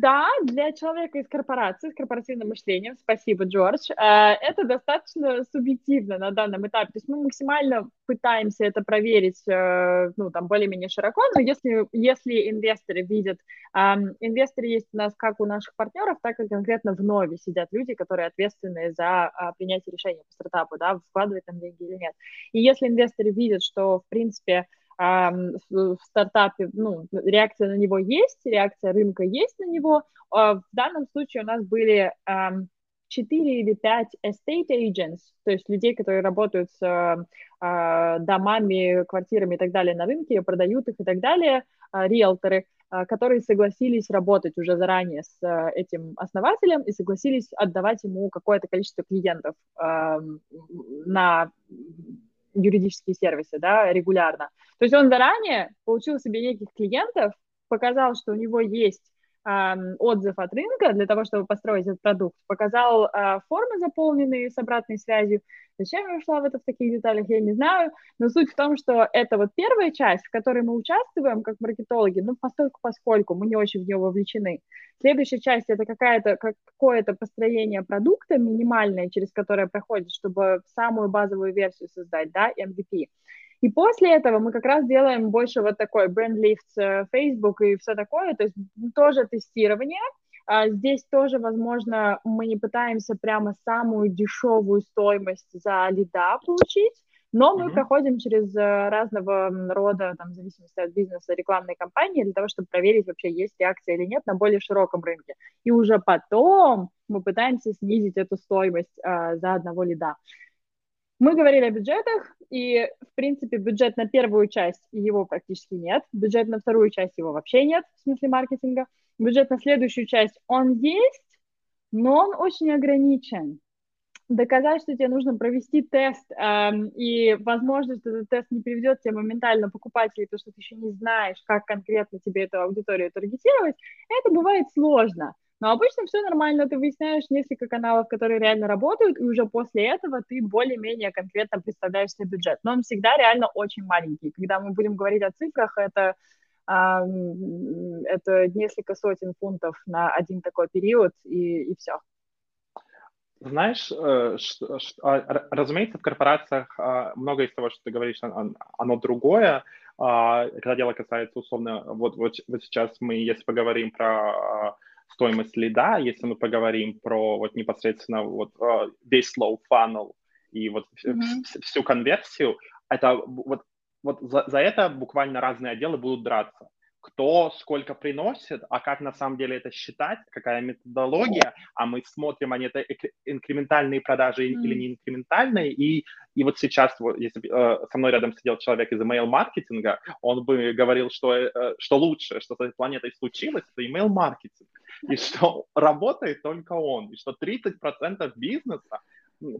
да, для человека из корпорации, с корпоративным мышлением, спасибо, Джордж, э, это достаточно субъективно на данном этапе. То есть мы максимально пытаемся это проверить, э, ну, там, более-менее широко, но если, если инвесторы видят, инвесторы есть у нас как у наших партнеров, так и конкретно в Нове сидят люди, которые ответственны за а, принятие решения по стартапу, да, вкладывать там деньги или нет. И если инвесторы видят, что, в принципе, в стартапе, ну, реакция на него есть, реакция рынка есть на него. А в данном случае у нас были 4 или 5 estate agents, то есть людей, которые работают с а, домами, квартирами и так далее на рынке, продают их и так далее, а, риэлторы, которые согласились работать уже заранее с этим основателем и согласились отдавать ему какое-то количество клиентов на юридические сервисы, да, регулярно. То есть он заранее получил себе неких клиентов, показал, что у него есть отзыв от рынка для того, чтобы построить этот продукт, показал э, формы, заполненные с обратной связью. Зачем я ушла в это в таких деталях, я не знаю, но суть в том, что это вот первая часть, в которой мы участвуем как маркетологи, ну, постольку поскольку мы не очень в нее вовлечены. Следующая часть — это какая-то, какое-то построение продукта минимальное, через которое проходит, чтобы самую базовую версию создать, да, MVP. И после этого мы как раз делаем больше вот такой бренд-лифт э, Facebook и все такое, то есть тоже тестирование. А здесь тоже, возможно, мы не пытаемся прямо самую дешевую стоимость за лида получить, но мы mm-hmm. проходим через э, разного рода, там, в зависимости от бизнеса, рекламной кампании для того, чтобы проверить, вообще есть реакция или нет на более широком рынке. И уже потом мы пытаемся снизить эту стоимость а, за одного лида. Мы говорили о бюджетах, и, в принципе, бюджет на первую часть его практически нет, бюджет на вторую часть его вообще нет, в смысле маркетинга. Бюджет на следующую часть он есть, но он очень ограничен. Доказать, что тебе нужно провести тест, эм, и, возможно, что этот тест не приведет тебе моментально покупателей, потому что ты еще не знаешь, как конкретно тебе эту аудиторию таргетировать, это бывает сложно. Но обычно все нормально, ты выясняешь несколько каналов, которые реально работают, и уже после этого ты более-менее конкретно представляешь себе бюджет. Но он всегда реально очень маленький. Когда мы будем говорить о цифрах, это это несколько сотен фунтов на один такой период, и, и все. Знаешь, э, а, разумеется, в корпорациях а, многое из того, что ты говоришь, оно другое. А, когда дело касается, условно, вот, вот, вот сейчас мы, если поговорим про стоимость лида, если мы поговорим про вот непосредственно вот э, весь slow funnel и вот mm-hmm. всю конверсию, это вот, вот за, за это буквально разные отделы будут драться кто сколько приносит, а как на самом деле это считать, какая методология, а мы смотрим, они это инкрементальные продажи mm. или не инкрементальные, и, и вот сейчас, вот, если э, со мной рядом сидел человек из email-маркетинга, он бы говорил, что, э, что лучше, что с этой планетой случилось, это email-маркетинг, и что работает только он, и что 30% бизнеса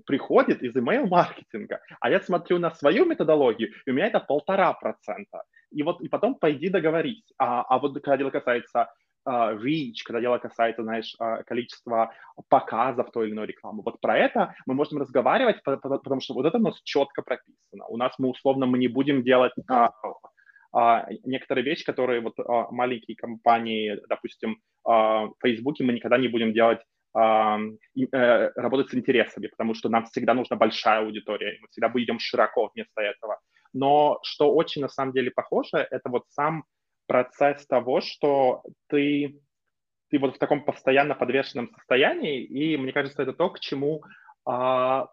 приходит из email-маркетинга, а я смотрю на свою методологию, и у меня это полтора процента и вот и потом пойди договорись. А, а вот когда дело касается uh, reach, когда дело касается, знаешь, uh, количества показов той или иной рекламы. Вот про это мы можем разговаривать, потому что вот это у нас четко прописано. У нас мы условно мы не будем делать uh, uh, некоторые вещи, которые вот uh, маленькие компании, допустим, uh, в Фейсбуке мы никогда не будем делать Uh, uh, работать с интересами, потому что нам всегда нужна большая аудитория, мы всегда будем широко вместо этого. Но что очень на самом деле похоже, это вот сам процесс того, что ты, ты вот в таком постоянно подвешенном состоянии, и мне кажется, это то, к чему а,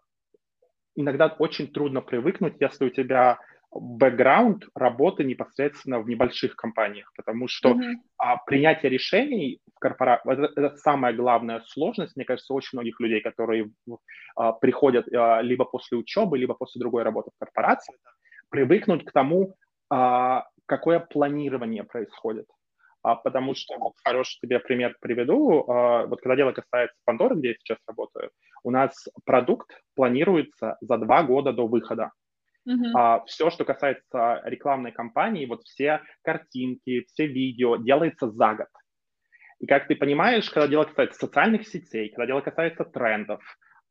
иногда очень трудно привыкнуть, если у тебя бэкграунд работы непосредственно в небольших компаниях, потому что mm-hmm. а, принятие решений в корпорации это, это самая главная сложность, мне кажется, очень многих людей, которые а, приходят а, либо после учебы, либо после другой работы в корпорации, привыкнуть к тому, а, какое планирование происходит. А, потому что, вот хороший тебе пример приведу, а, вот когда дело касается Пандоры, где я сейчас работаю, у нас продукт планируется за два года до выхода. Uh-huh. А, все, что касается рекламной кампании, вот все картинки, все видео делается за год. И как ты понимаешь, когда дело касается социальных сетей, когда дело касается трендов,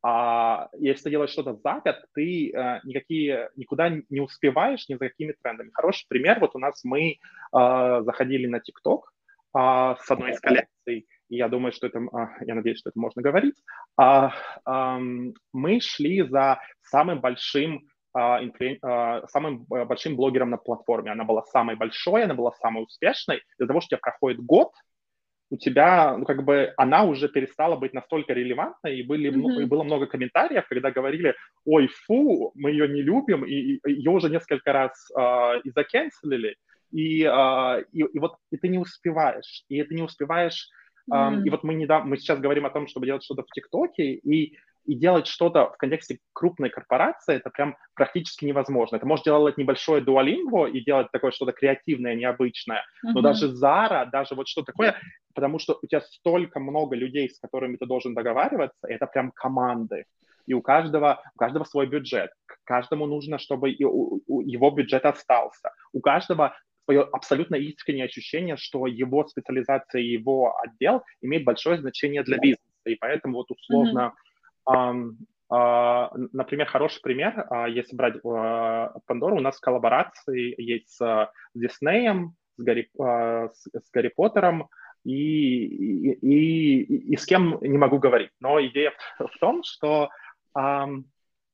а если ты делаешь что-то за год, ты э, никакие, никуда не успеваешь ни за какими трендами. Хороший пример, вот у нас мы э, заходили на ТикТок э, с одной из коллекций, и я думаю, что это, э, я надеюсь, что это можно говорить, э, э, мы шли за самым большим самым большим блогером на платформе. Она была самой большой, она была самой успешной. Из-за того, что у тебя проходит год, у тебя, ну, как бы, она уже перестала быть настолько релевантной, и, были, mm-hmm. и было много комментариев, когда говорили, ой, фу, мы ее не любим, и, и ее уже несколько раз э, и закенселили, и, э, и, и вот и ты не успеваешь, и ты не успеваешь, э, mm-hmm. и вот мы, недавно, мы сейчас говорим о том, чтобы делать что-то в ТикТоке, и и делать что-то в контексте крупной корпорации, это прям практически невозможно. Это может делать небольшое Duolingo и делать такое что-то креативное, необычное, mm-hmm. но даже Zara, даже вот что такое, потому что у тебя столько много людей, с которыми ты должен договариваться, это прям команды. И у каждого, у каждого свой бюджет. Каждому нужно, чтобы его бюджет остался. У каждого свое абсолютно искреннее ощущение, что его специализация, его отдел имеет большое значение для бизнеса. И поэтому вот условно mm-hmm например, хороший пример, а, если брать Пандору, у нас коллаборации есть с Диснеем, с Гарри, а, с Гарри Поттером, и, и, и, и с кем не могу говорить. Но идея в том, что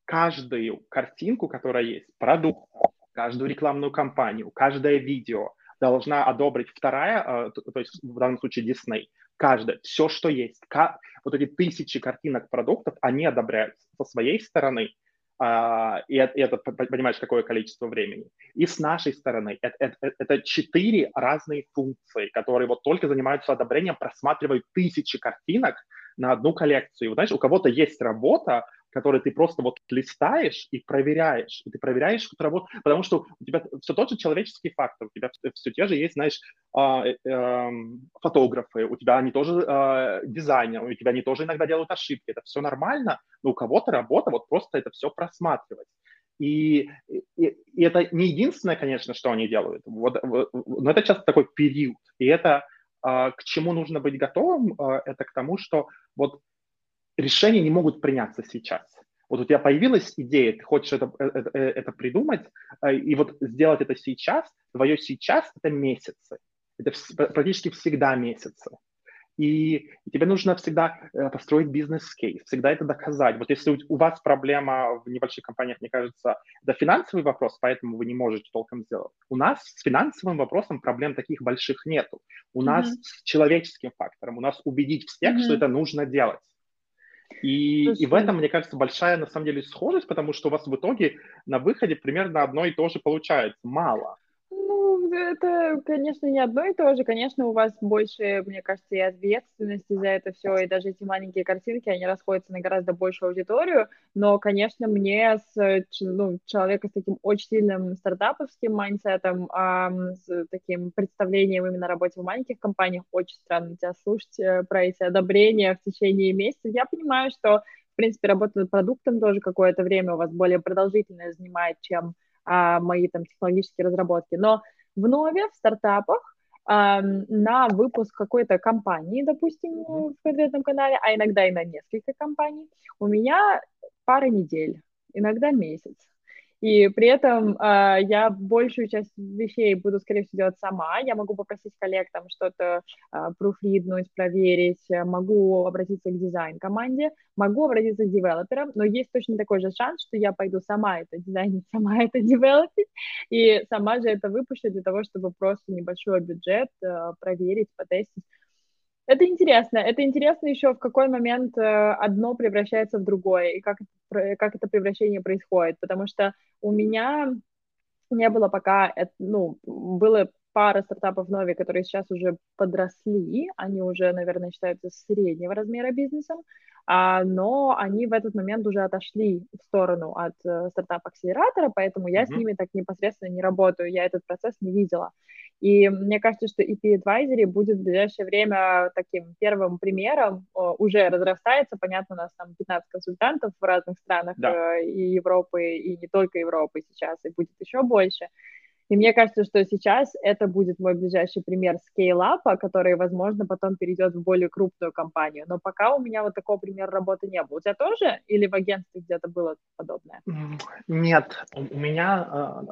каждую картинку, которая есть, продукт, каждую рекламную кампанию, каждое видео должна одобрить вторая, то есть в данном случае Disney, каждое, все, что есть, вот эти тысячи картинок продуктов, они одобряются со своей стороны, Uh, и это, это, понимаешь, какое количество времени. И с нашей стороны это, это, это четыре разные функции, которые вот только занимаются одобрением, просматривают тысячи картинок на одну коллекцию. Вот, знаешь, у кого-то есть работа, который ты просто вот листаешь и проверяешь, и ты проверяешь эту работу, потому что у тебя все тот же человеческий фактор, у тебя все те же есть, знаешь, а, э, эм, фотографы, у тебя они тоже а, дизайнеры, у тебя они тоже иногда делают ошибки, это все нормально, но у кого-то работа вот просто это все просматривать. И, и, и это не единственное, конечно, что они делают, вот, но это часто такой период, и это а, к чему нужно быть готовым, это к тому, что вот решения не могут приняться сейчас. Вот у тебя появилась идея, ты хочешь это, э, это, э, это придумать, э, и вот сделать это сейчас, твое сейчас – это месяцы. Это практически всегда месяцы. И тебе нужно всегда построить бизнес-кейс, всегда это доказать. Вот если у вас проблема в небольших компаниях, мне кажется, это финансовый вопрос, поэтому вы не можете толком сделать. У нас с финансовым вопросом проблем таких больших нету. У mm-hmm. нас с человеческим фактором, у нас убедить всех, mm-hmm. что это нужно делать. И, и в этом, мне кажется, большая на самом деле схожесть, потому что у вас в итоге на выходе примерно одно и то же получается. Мало это, конечно, не одно и то же. Конечно, у вас больше, мне кажется, и ответственности за это все, и даже эти маленькие картинки, они расходятся на гораздо большую аудиторию. Но, конечно, мне с ну, человека с таким очень сильным стартаповским майндсетом, а, с таким представлением именно о работе в маленьких компаниях, очень странно тебя слушать э, про эти одобрения в течение месяца. Я понимаю, что, в принципе, работа над продуктом тоже какое-то время у вас более продолжительное занимает, чем а, мои там технологические разработки. Но в Нове, в стартапах, э, на выпуск какой-то компании, допустим, в конкретном канале, а иногда и на несколько компаний, у меня пара недель, иногда месяц. И при этом э, я большую часть вещей буду, скорее всего, делать сама. Я могу попросить коллег там что-то э, пруфриднуть, проверить, могу обратиться к дизайн-команде, могу обратиться к девелоперам, но есть точно такой же шанс, что я пойду сама это дизайнить, сама это девелопить, и сама же это выпущу для того, чтобы просто небольшой бюджет э, проверить, потестить. Это интересно. Это интересно еще, в какой момент э, одно превращается в другое, и как, как это превращение происходит. Потому что у меня не было пока, ну, было пара стартапов новые, которые сейчас уже подросли, они уже, наверное, считаются среднего размера бизнесом, а, но они в этот момент уже отошли в сторону от э, стартап-акселератора, поэтому я mm-hmm. с ними так непосредственно не работаю, я этот процесс не видела. И мне кажется, что EP Advisory будет в ближайшее время таким первым примером, уже разрастается, понятно, у нас там 15 консультантов в разных странах да. Э, и Европы, и не только Европы сейчас, и будет еще больше. И мне кажется, что сейчас это будет мой ближайший пример скейлапа, который, возможно, потом перейдет в более крупную компанию. Но пока у меня вот такого примера работы не было. У тебя тоже или в агентстве где-то было подобное? Нет, у меня а,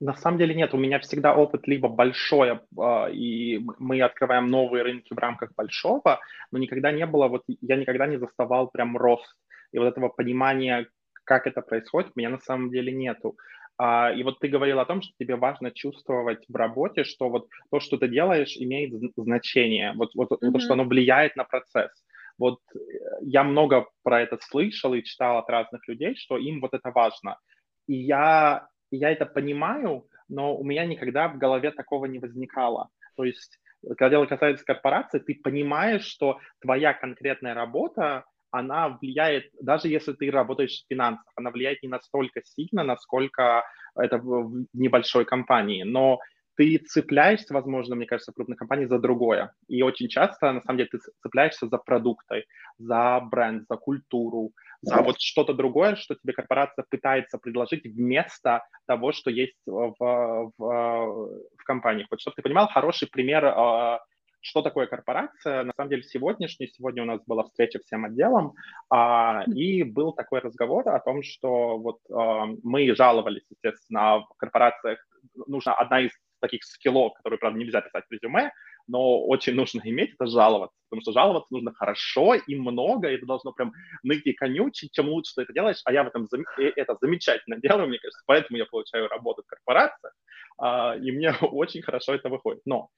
на самом деле нет. У меня всегда опыт либо большой, а, и мы открываем новые рынки в рамках большого, но никогда не было, вот я никогда не заставал прям рост. И вот этого понимания, как это происходит, у меня на самом деле нету. А, и вот ты говорил о том, что тебе важно чувствовать в работе, что вот то, что ты делаешь, имеет значение, вот, вот mm-hmm. то, что оно влияет на процесс. Вот э, я много про это слышал и читал от разных людей, что им вот это важно. И я, я это понимаю, но у меня никогда в голове такого не возникало. То есть, когда дело касается корпорации, ты понимаешь, что твоя конкретная работа она влияет, даже если ты работаешь в финансах, она влияет не настолько сильно, насколько это в небольшой компании. Но ты цепляешься, возможно, мне кажется, в крупных компаниях за другое. И очень часто, на самом деле, ты цепляешься за продукты, за бренд, за культуру, за вот что-то другое, что тебе корпорация пытается предложить вместо того, что есть в, в, в компаниях. Вот чтобы ты понимал, хороший пример а, что такое корпорация? На самом деле сегодняшний, сегодня у нас была встреча всем отделом, а, и был такой разговор о том, что вот а, мы жаловались, естественно, в корпорациях нужна одна из таких скиллов, которые, правда, нельзя писать в резюме, но очень нужно иметь, это жаловаться, потому что жаловаться нужно хорошо и много, и это должно прям ныть и конючить, чем лучше ты это делаешь, а я в этом зам... это замечательно делаю, мне кажется, поэтому я получаю работу в корпорациях, а, и мне очень хорошо это выходит. Но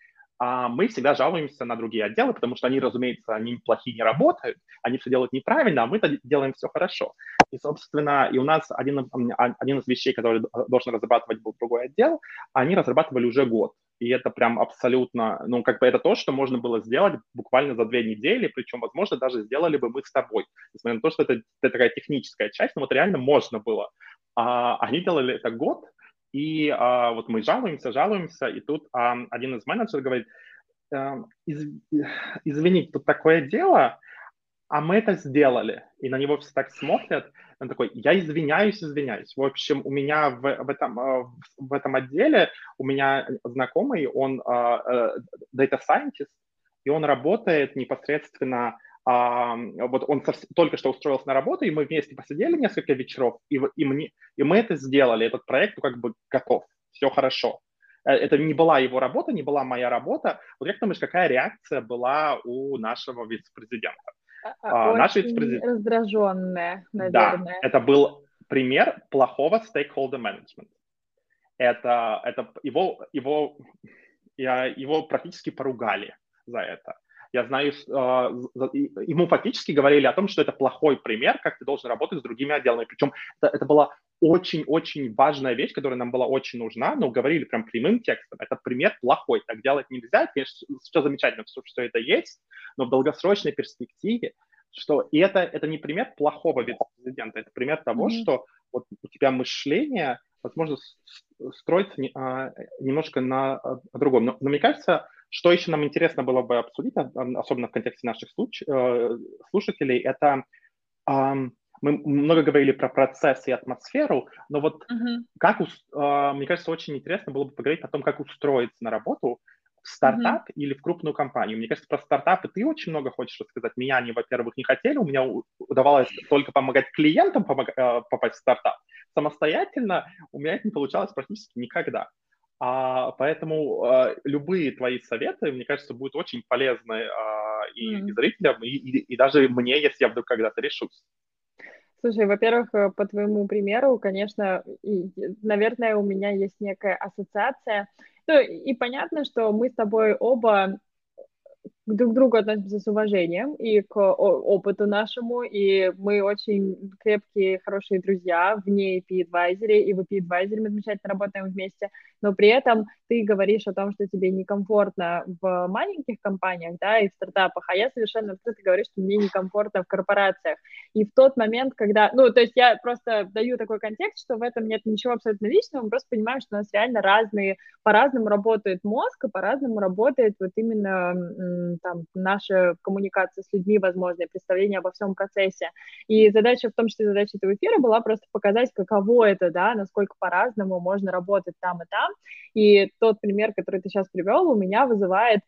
мы всегда жалуемся на другие отделы, потому что они, разумеется, они плохие не работают, они все делают неправильно, а мы-то делаем все хорошо. И, собственно, и у нас один, один из вещей, который должен разрабатывать был другой отдел, они разрабатывали уже год. И это прям абсолютно, ну, как бы это то, что можно было сделать буквально за две недели, причем, возможно, даже сделали бы мы с тобой. Несмотря на то, что это, это такая техническая часть, но вот реально можно было. А, они делали это год, и а, вот мы жалуемся, жалуемся, и тут а, один из менеджеров говорит, «Э, из, извините, тут такое дело, а мы это сделали. И на него все так смотрят. Он такой, я извиняюсь, извиняюсь. В общем, у меня в, в, этом, э, в этом отделе, у меня знакомый, он uh, data scientist, и он работает непосредственно а, вот он со, только что устроился на работу, и мы вместе посидели несколько вечеров, и, и, мне, и мы это сделали, этот проект ну, как бы готов, все хорошо. Э, это не была его работа, не была моя работа. Вот как думаешь, какая реакция была у нашего вице-президента? А, а, наш вице-президент... раздраженная, наверное. Да, это был пример плохого stakeholder management. Это, это его, его, его практически поругали за это. Я знаю, а, ему фактически говорили о том, что это плохой пример, как ты должен работать с другими отделами. Причем это, это была очень-очень важная вещь, которая нам была очень нужна, но говорили прям прямым текстом. Этот пример плохой, так делать нельзя. Конечно, все замечательно, что, что это есть, но в долгосрочной перспективе что и это, это не пример плохого вице-президента, это пример того, mm-hmm. что вот у тебя мышление, возможно, строится не, а, немножко на, на другом. Но, но мне кажется, что еще нам интересно было бы обсудить, особенно в контексте наших случ... Э, слушателей, это мы много говорили про процесс и атмосферу, но вот uh-huh. как, а, мне кажется, очень интересно было бы поговорить о том, как устроиться на работу в стартап uh-huh. или в крупную компанию. Мне кажется, про стартапы ты очень много хочешь рассказать. Меня они, во-первых, не хотели, у меня удавалось только помогать клиентам помог... Э, попасть в стартап. Самостоятельно у меня это не получалось практически никогда. А, поэтому а, любые твои советы, мне кажется, будут очень полезны а, и, mm. и зрителям, и, и, и даже мне, если я вдруг когда-то решусь. Слушай, во-первых, э, по твоему примеру, конечно, и, наверное, у меня есть некая ассоциация. Ну, и понятно, что мы с тобой оба друг к другу относимся с уважением и к опыту нашему, и мы очень крепкие, хорошие друзья вне Advisory, и в Advisory мы замечательно работаем вместе, но при этом ты говоришь о том, что тебе некомфортно в маленьких компаниях, да, и в стартапах, а я совершенно открыто говорю, что мне некомфортно в корпорациях. И в тот момент, когда, ну, то есть я просто даю такой контекст, что в этом нет ничего абсолютно личного, мы просто понимаем, что у нас реально разные, по-разному работает мозг, и по-разному работает вот именно там наша коммуникация с людьми, возможно, представление обо всем процессе. И задача, в том числе задача этого эфира была просто показать, каково это, да, насколько по-разному можно работать там и там. И тот пример, который ты сейчас привел, у меня вызывает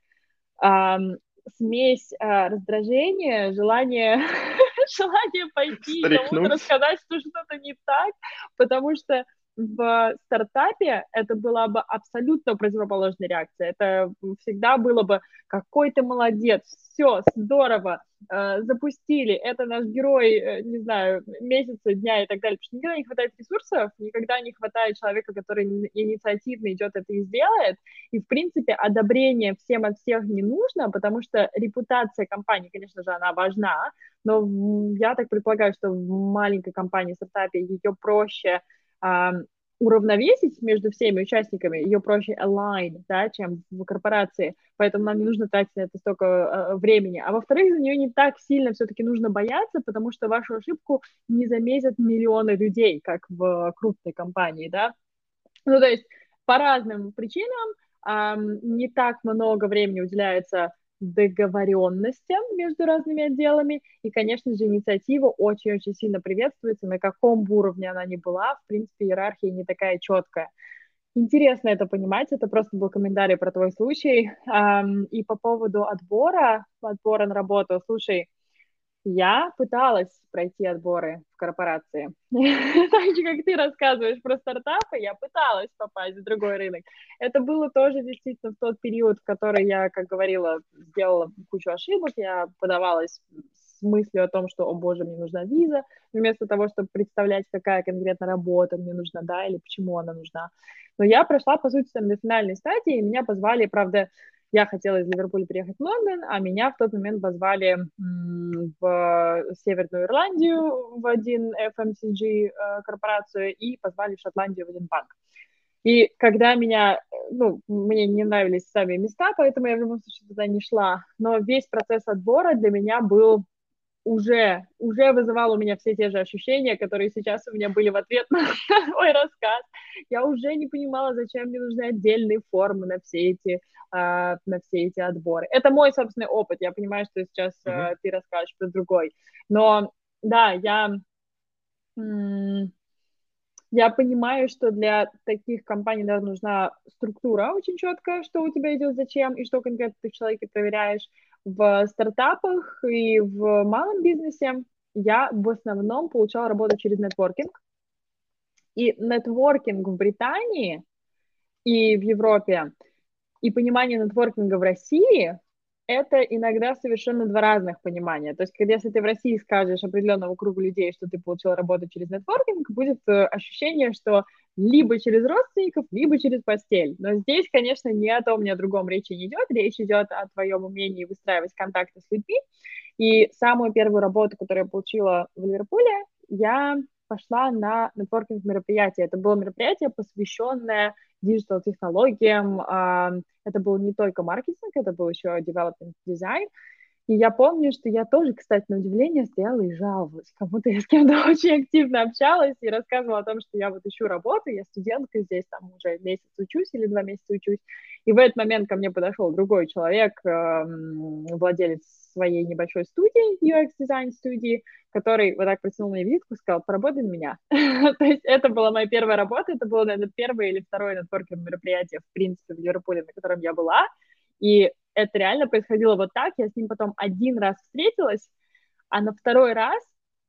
эм, смесь э, раздражения, желание, желание пойти кому-то рассказать, что что-то не так, потому что в стартапе это была бы абсолютно противоположная реакция. Это всегда было бы какой ты молодец, все, здорово, э, запустили, это наш герой, э, не знаю, месяца, дня и так далее. Потому что никогда не хватает ресурсов, никогда не хватает человека, который инициативно идет это и сделает. И, в принципе, одобрение всем от всех не нужно, потому что репутация компании, конечно же, она важна, но я так предполагаю, что в маленькой компании, стартапе ее проще уравновесить между всеми участниками, ее проще align, да, чем в корпорации, поэтому нам не нужно тратить на это столько э, времени. А во-вторых, за нее не так сильно все-таки нужно бояться, потому что вашу ошибку не заметят миллионы людей, как в крупной компании, да. Ну, то есть по разным причинам э, не так много времени уделяется договоренностям между разными отделами. И, конечно же, инициатива очень-очень сильно приветствуется, на каком бы уровне она ни была. В принципе, иерархия не такая четкая. Интересно это понимать, это просто был комментарий про твой случай. И по поводу отбора, отбора на работу, слушай, я пыталась пройти отборы в корпорации. Так же, как ты рассказываешь про стартапы, я пыталась попасть в другой рынок. Это было тоже действительно в тот период, в который я, как говорила, сделала кучу ошибок. Я подавалась с мыслью о том, что, о боже, мне нужна виза, вместо того, чтобы представлять, какая конкретно работа мне нужна, да, или почему она нужна. Но я прошла, по сути, там, финальной стадии, и меня позвали, правда, я хотела из Ливерпуля приехать в Лондон, а меня в тот момент позвали в Северную Ирландию в один FMCG э, корпорацию и позвали в Шотландию в один банк. И когда меня, ну, мне не нравились сами места, поэтому я в любом случае туда не шла, но весь процесс отбора для меня был уже, уже вызывал у меня все те же ощущения, которые сейчас у меня были в ответ на мой рассказ. Я уже не понимала, зачем мне нужны отдельные формы на все эти, uh, на все эти отборы. Это мой собственный опыт. Я понимаю, что сейчас uh, ты расскажешь про другой. Но да, я я понимаю, что для таких компаний наверное, нужна структура очень четкая, что у тебя идет зачем и что конкретно ты в человеке проверяешь в стартапах и в малом бизнесе я в основном получала работу через нетворкинг. И нетворкинг в Британии и в Европе, и понимание нетворкинга в России это иногда совершенно два разных понимания. То есть, когда если ты в России скажешь определенному кругу людей, что ты получил работу через нетворкинг, будет э, ощущение, что либо через родственников, либо через постель. Но здесь, конечно, ни о том, ни о другом речи не идет. Речь идет о твоем умении выстраивать контакты с людьми. И самую первую работу, которую я получила в Ливерпуле, я пошла на нетворкинг мероприятие. Это было мероприятие, посвященное диджитал-технологиям. Это был не только маркетинг, это был еще development, дизайн. И я помню, что я тоже, кстати, на удивление стояла и жаловалась. Кому-то я с кем-то очень активно общалась и рассказывала о том, что я вот ищу работу, я студентка здесь, там уже месяц учусь или два месяца учусь. И в этот момент ко мне подошел другой человек, эм, владелец своей небольшой студии, UX-дизайн студии, который вот так протянул мне визитку и сказал, поработай на меня. То есть это была моя первая работа, это было, наверное, первое или второе нетворкинг мероприятие, в принципе, в Ливерпуле, на котором я была. И это реально происходило вот так. Я с ним потом один раз встретилась, а на второй раз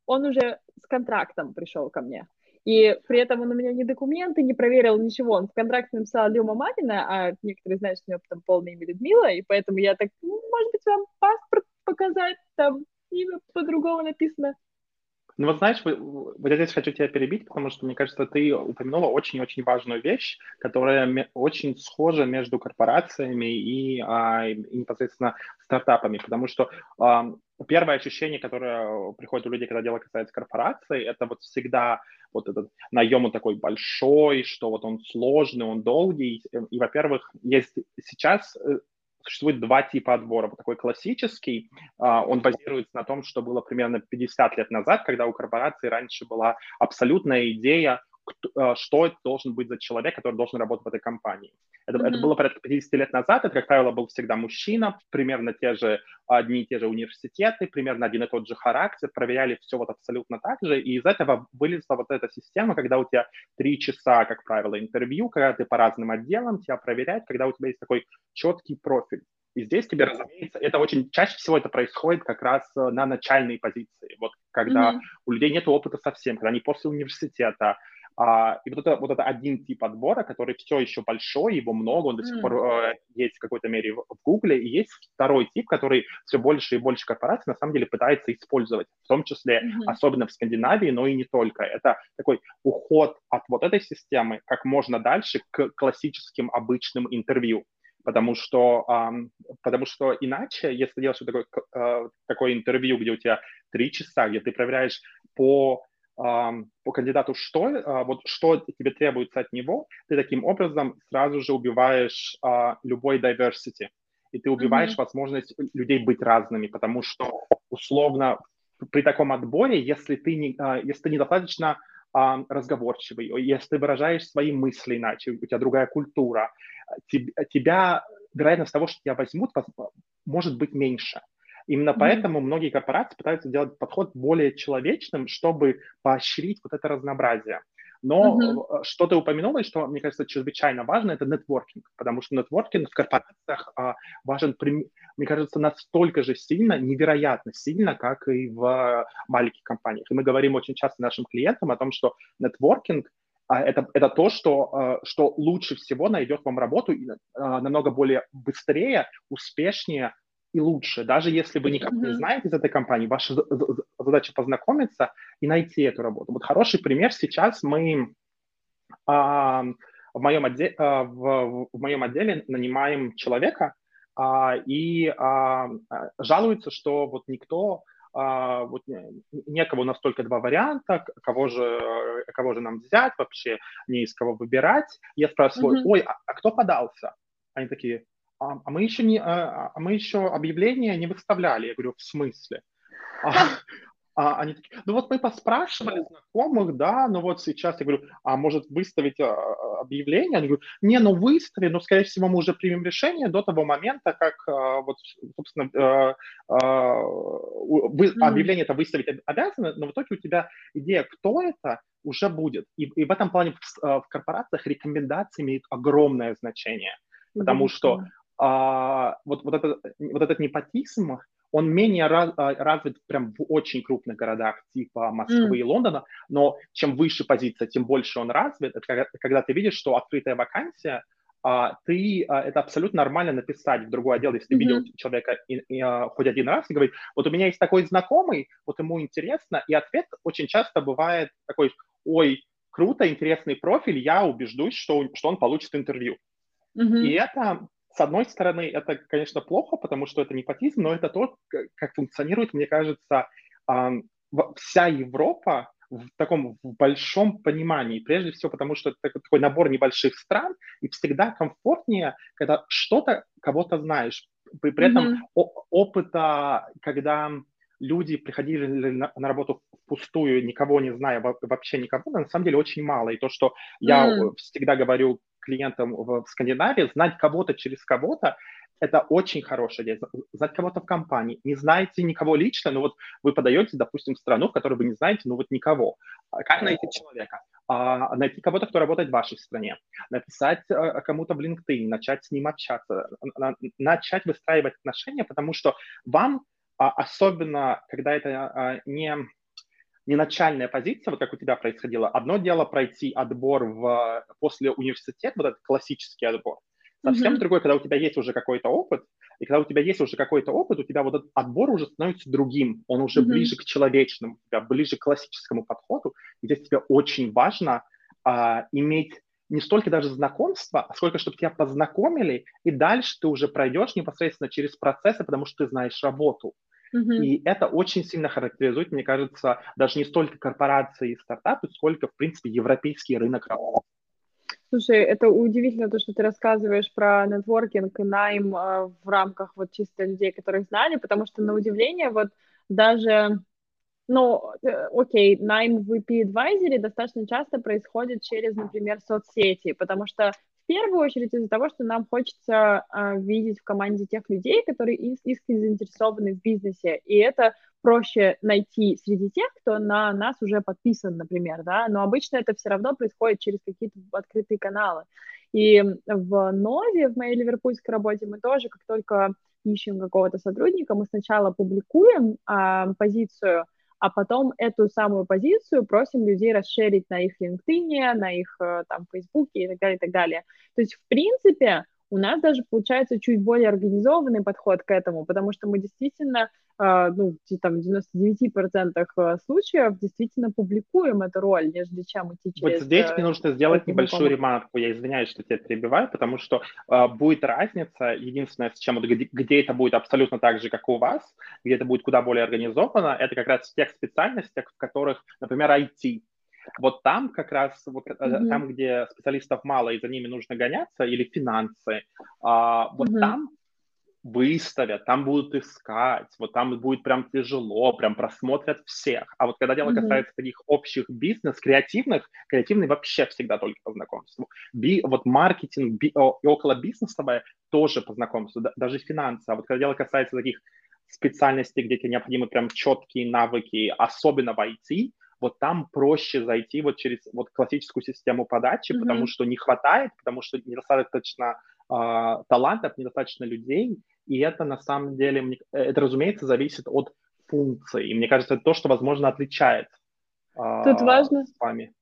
он уже с контрактом пришел ко мне. И при этом он у меня ни документы не проверил, ничего. Он в контракте написал Люма Мамина, а некоторые знают, что у него там полное имя Людмила, и поэтому я так, ну, может быть, вам паспорт показать, там имя по-другому написано. Ну вот знаешь, вот я здесь хочу тебя перебить, потому что, мне кажется, ты упомянула очень-очень важную вещь, которая очень схожа между корпорациями и, а, и непосредственно стартапами, потому что а, первое ощущение, которое приходит у людей, когда дело касается корпораций, это вот всегда вот этот наем такой большой, что вот он сложный, он долгий. И, во-первых, есть сейчас э, существует два типа отбора. Такой классический, а, он базируется на том, что было примерно 50 лет назад, когда у корпорации раньше была абсолютная идея Э, что это должен быть за человек, который должен работать в этой компании. Это, mm-hmm. это было порядка 50 лет назад, это, как правило, был всегда мужчина, примерно те же, одни и те же университеты, примерно один и тот же характер, проверяли все вот абсолютно так же, и из этого вылезла вот эта система, когда у тебя три часа, как правило, интервью, когда ты по разным отделам тебя проверяют, когда у тебя есть такой четкий профиль. И здесь тебе, разумеется, это очень чаще всего это происходит как раз э, на начальной позиции, вот когда mm-hmm. у людей нет опыта совсем, когда они после университета, а, и вот это, вот это один тип отбора, который все еще большой, его много, он до сих mm. пор э, есть в какой-то мере в, Гугле, и есть второй тип, который все больше и больше корпораций на самом деле пытается использовать, в том числе, mm-hmm. особенно в Скандинавии, но и не только. Это такой уход от вот этой системы как можно дальше к классическим обычным интервью потому что, um, потому что иначе, если делаешь такое, uh, такое интервью, где у тебя три часа, где ты проверяешь по по кандидату, что, а, вот, что тебе требуется от него, ты таким образом сразу же убиваешь а, любой diversity, и ты убиваешь mm-hmm. возможность людей быть разными, потому что условно при таком отборе, если ты, не, а, если ты недостаточно разговорчивый, если ты выражаешь свои мысли иначе, у тебя другая культура, тебя, вероятность того, что тебя возьмут, может быть меньше. Именно поэтому многие корпорации пытаются сделать подход более человечным, чтобы поощрить вот это разнообразие. Но mm-hmm. что ты упомянула, и что, мне кажется, чрезвычайно важно, это нетворкинг, потому что нетворкинг в корпорациях а, важен, мне кажется, настолько же сильно, невероятно сильно, как и в маленьких компаниях. И мы говорим очень часто нашим клиентам о том, что нетворкинг а, это, это то, что, а, что лучше всего найдет вам работу намного более быстрее, успешнее, и лучше. Даже если вы никак mm-hmm. не знаете из этой компании, ваша задача познакомиться и найти эту работу. Вот хороший пример сейчас мы а, в, моем отделе, а, в, в моем отделе нанимаем человека а, и а, жалуется, что вот никто а, вот некого у нас только два варианта, кого же, кого же нам взять вообще, не из кого выбирать. Я спрашиваю, mm-hmm. ой, а, а кто подался? Они такие, а, а мы еще не, а, а мы еще объявление не выставляли. Я говорю, в смысле? А, а они такие, ну вот мы поспрашивали знакомых, да, но вот сейчас я говорю, а может выставить а, объявление? Они говорят, не, ну выстави, но скорее всего мы уже примем решение до того момента, как вот, собственно, вы, mm. объявление это выставить обязаны, но в итоге у тебя идея, кто это, уже будет. И, и в этом плане в, в корпорациях рекомендации имеют огромное значение, потому mm-hmm. что а, вот, вот, это, вот этот непотизм, он менее раз, а, развит прям в очень крупных городах типа Москвы mm. и Лондона, но чем выше позиция, тем больше он развит. Это когда, когда ты видишь, что открытая вакансия, а, ты, а, это абсолютно нормально написать в другой отдел, если ты mm-hmm. видел человека и, и, а, хоть один раз и говорить, вот у меня есть такой знакомый, вот ему интересно, и ответ очень часто бывает такой, ой, круто, интересный профиль, я убеждусь, что, что он получит интервью. Mm-hmm. И это с одной стороны, это, конечно, плохо, потому что это непотизм, но это то, как функционирует, мне кажется, вся Европа в таком в большом понимании. Прежде всего, потому что это такой набор небольших стран, и всегда комфортнее, когда что-то кого-то знаешь. При, при этом mm-hmm. опыта, когда люди приходили на, на работу впустую, никого не зная, вообще никого, на самом деле очень мало. И то, что я mm. всегда говорю клиентам в Скандинавии, знать кого-то через кого-то, это очень хорошая идея. Знать кого-то в компании. Не знаете никого лично, но вот вы подаете, допустим, в страну, в которой вы не знаете, ну вот никого. А как найти человека? А, найти кого-то, кто работает в вашей стране. Написать а, кому-то в LinkedIn, начать с ним общаться. Начать выстраивать отношения, потому что вам, а, особенно когда это а, не не начальная позиция, вот как у тебя происходило. Одно дело пройти отбор в, после университета, вот этот классический отбор. Совсем mm-hmm. другой, когда у тебя есть уже какой-то опыт, и когда у тебя есть уже какой-то опыт, у тебя вот этот отбор уже становится другим, он уже mm-hmm. ближе к человечному, тебя ближе к классическому подходу. И здесь тебе очень важно а, иметь не столько даже знакомства, а сколько, чтобы тебя познакомили, и дальше ты уже пройдешь непосредственно через процессы, потому что ты знаешь работу. Mm-hmm. И это очень сильно характеризует, мне кажется, даже не столько корпорации и стартапы, сколько, в принципе, европейский рынок работы. Слушай, это удивительно то, что ты рассказываешь про нетворкинг и найм э, в рамках вот чисто людей, которых знали, потому что на удивление вот даже, ну, э, окей, найм в VP Advisory достаточно часто происходит через, например, соцсети, потому что в первую очередь из-за того, что нам хочется э, видеть в команде тех людей, которые искренне заинтересованы в бизнесе, и это проще найти среди тех, кто на нас уже подписан, например, да, но обычно это все равно происходит через какие-то открытые каналы. И в Нове, в моей ливерпульской работе, мы тоже, как только ищем какого-то сотрудника, мы сначала публикуем а, позицию, а потом эту самую позицию просим людей расширить на их LinkedIn, на их э, там Фейсбуке и так далее, и так далее. То есть, в принципе, у нас даже получается чуть более организованный подход к этому, потому что мы действительно а, ну, там, в 99% э, случаев действительно публикуем эту роль, нежели чем идти через... Вот здесь мне нужно сделать небольшую ремарку. Я извиняюсь, что тебя перебиваю, потому что э, будет разница. Единственное, с чем, где, где это будет абсолютно так же, как у вас, где это будет куда более организовано, это как раз в тех специальностях, в которых, например, IT. Вот там как раз, вот, mm-hmm. там, где специалистов мало и за ними нужно гоняться, или финансы, а, вот mm-hmm. там выставят, там будут искать, вот там будет прям тяжело, прям просмотрят всех. А вот когда дело mm-hmm. касается таких общих бизнес, креативных, креативный вообще всегда только по знакомству. Би, вот маркетинг би, о, и около бизнесовое тоже по знакомству, да, даже финансы. А вот когда дело касается таких специальностей, где тебе необходимы прям четкие навыки, особенно в IT, вот там проще зайти вот через вот классическую систему подачи, mm-hmm. потому что не хватает, потому что недостаточно э, талантов, недостаточно людей, и это на самом деле, это, разумеется, зависит от функции. И мне кажется, это то, что, возможно, отличает Тут важно, с вами.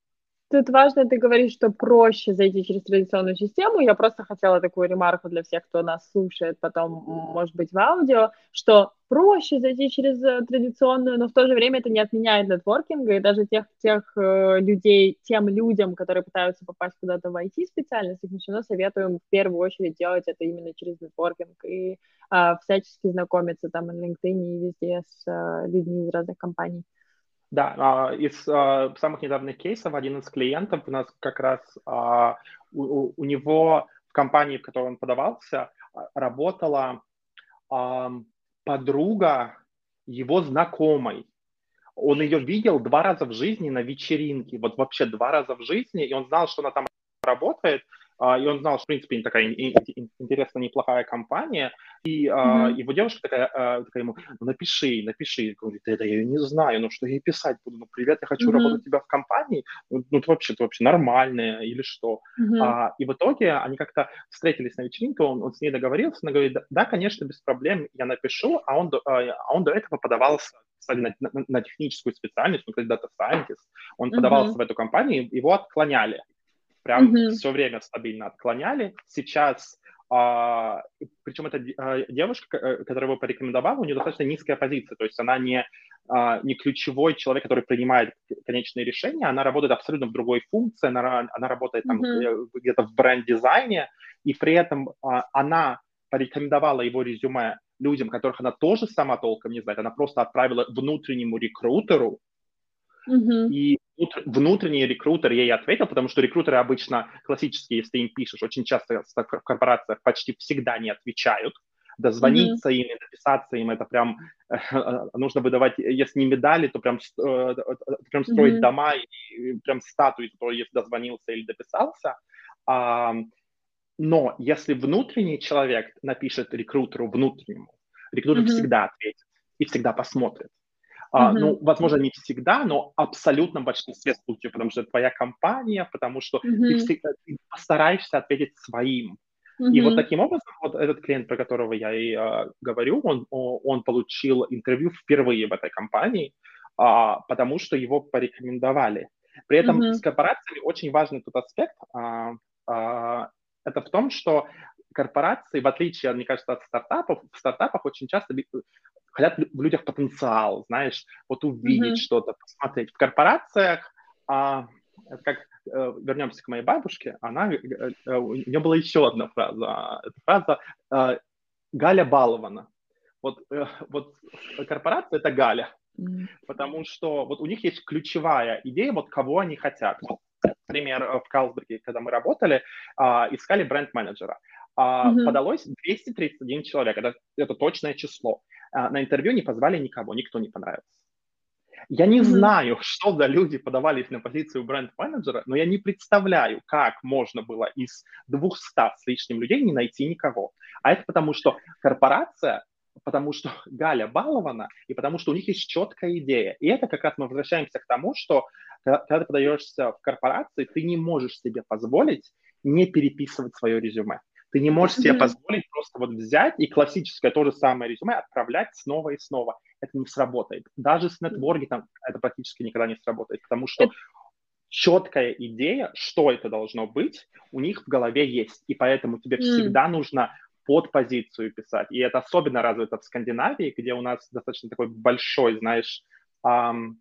Тут важно, ты говоришь, что проще зайти через традиционную систему. Я просто хотела такую ремарку для всех, кто нас слушает потом, может быть, в аудио, что проще зайти через э, традиционную, но в то же время это не отменяет нетворкинга, и даже тех, тех э, людей, тем людям, которые пытаются попасть куда-то в IT-специальность, мы все равно советуем в первую очередь делать это именно через нетворкинг и э, всячески знакомиться там на LinkedIn и везде с э, людьми из разных компаний. Да, а, из а, самых недавних кейсов один из клиентов у нас как раз а, у, у него в компании, в которой он подавался, работала подруга его знакомой. Он ее видел два раза в жизни на вечеринке, вот вообще два раза в жизни, и он знал, что она там работает, и он знал, что, в принципе, такая интересная, неплохая компания, и mm-hmm. его девушка такая, а, такая ему, ну, напиши, напиши, говорит, это я ее не знаю, ну, что я ей писать буду, ну, привет, я хочу mm-hmm. работать у тебя в компании, ну, ну, ты вообще, ты вообще нормальная или что, mm-hmm. а, и в итоге они как-то встретились на вечеринке, он, он с ней договорился, она говорит, да, конечно, без проблем, я напишу, а он, а он до этого подавался кстати, на, на, на техническую специальность, ну, когда data scientist, он mm-hmm. подавался в эту компанию, его отклоняли прям mm-hmm. все время стабильно отклоняли. Сейчас, а, причем эта а, девушка, э, которая его порекомендовала, у нее достаточно низкая позиция, то есть она не, а, не ключевой человек, который принимает конечные решения, она работает абсолютно в другой функции, она, она работает там mm-hmm. где-то в бренд-дизайне, и при этом а, она порекомендовала его резюме людям, которых она тоже сама толком не знает, она просто отправила внутреннему рекрутеру, mm-hmm. и внутренний рекрутер ей ответил, потому что рекрутеры обычно классические, если им пишешь, очень часто в корпорациях почти всегда не отвечают. Дозвониться mm-hmm. им, написаться им, это прям э, нужно выдавать, если не медали, то прям, э, прям строить mm-hmm. дома и прям статуи, которые если дозвонился или дописался. Но если внутренний человек напишет рекрутеру внутреннему, рекрутер mm-hmm. всегда ответит и всегда посмотрит. Uh, ну, возможно, не всегда, но абсолютно в большинстве случаев, потому что это твоя компания, потому что uh-huh. ты, всегда, ты постараешься ответить своим. Uh-huh. И вот таким образом, вот этот клиент, про которого я и uh, говорю, он, он получил интервью впервые в этой компании, uh, потому что его порекомендовали. При этом uh-huh. с корпорациями очень важный тот аспект, uh, uh, это в том, что корпорации, в отличие, мне кажется, от стартапов, в стартапах очень часто хотят в людях потенциал, знаешь, вот увидеть mm-hmm. что-то, посмотреть. В корпорациях, а, как э, вернемся к моей бабушке, она, э, э, у нее была еще одна фраза. А, эта фраза э, «Галя балована». Вот, вот корпорация – это Галя, mm-hmm. потому что вот у них есть ключевая идея, вот кого они хотят. Например, в Калсберге, когда мы работали, э, искали бренд-менеджера. Uh, mm-hmm. Подалось 231 человек, это, это точное число. Uh, на интервью не позвали никого, никто не понравился. Я не знаю, что за люди подавались на позицию бренд-менеджера, но я не представляю, как можно было из 200 с лишним людей не найти никого. А это потому, что корпорация потому что Галя балована, и потому что у них есть четкая идея. И это как раз мы возвращаемся к тому, что когда ты подаешься в корпорации, ты не можешь себе позволить не переписывать свое резюме. Ты не можешь себе позволить просто вот взять и классическое то же самое резюме отправлять снова и снова. Это не сработает. Даже с нетворкингом это практически никогда не сработает, потому что четкая идея, что это должно быть, у них в голове есть. И поэтому тебе всегда нужно под позицию писать. И это особенно развито в Скандинавии, где у нас достаточно такой большой, знаешь, эм,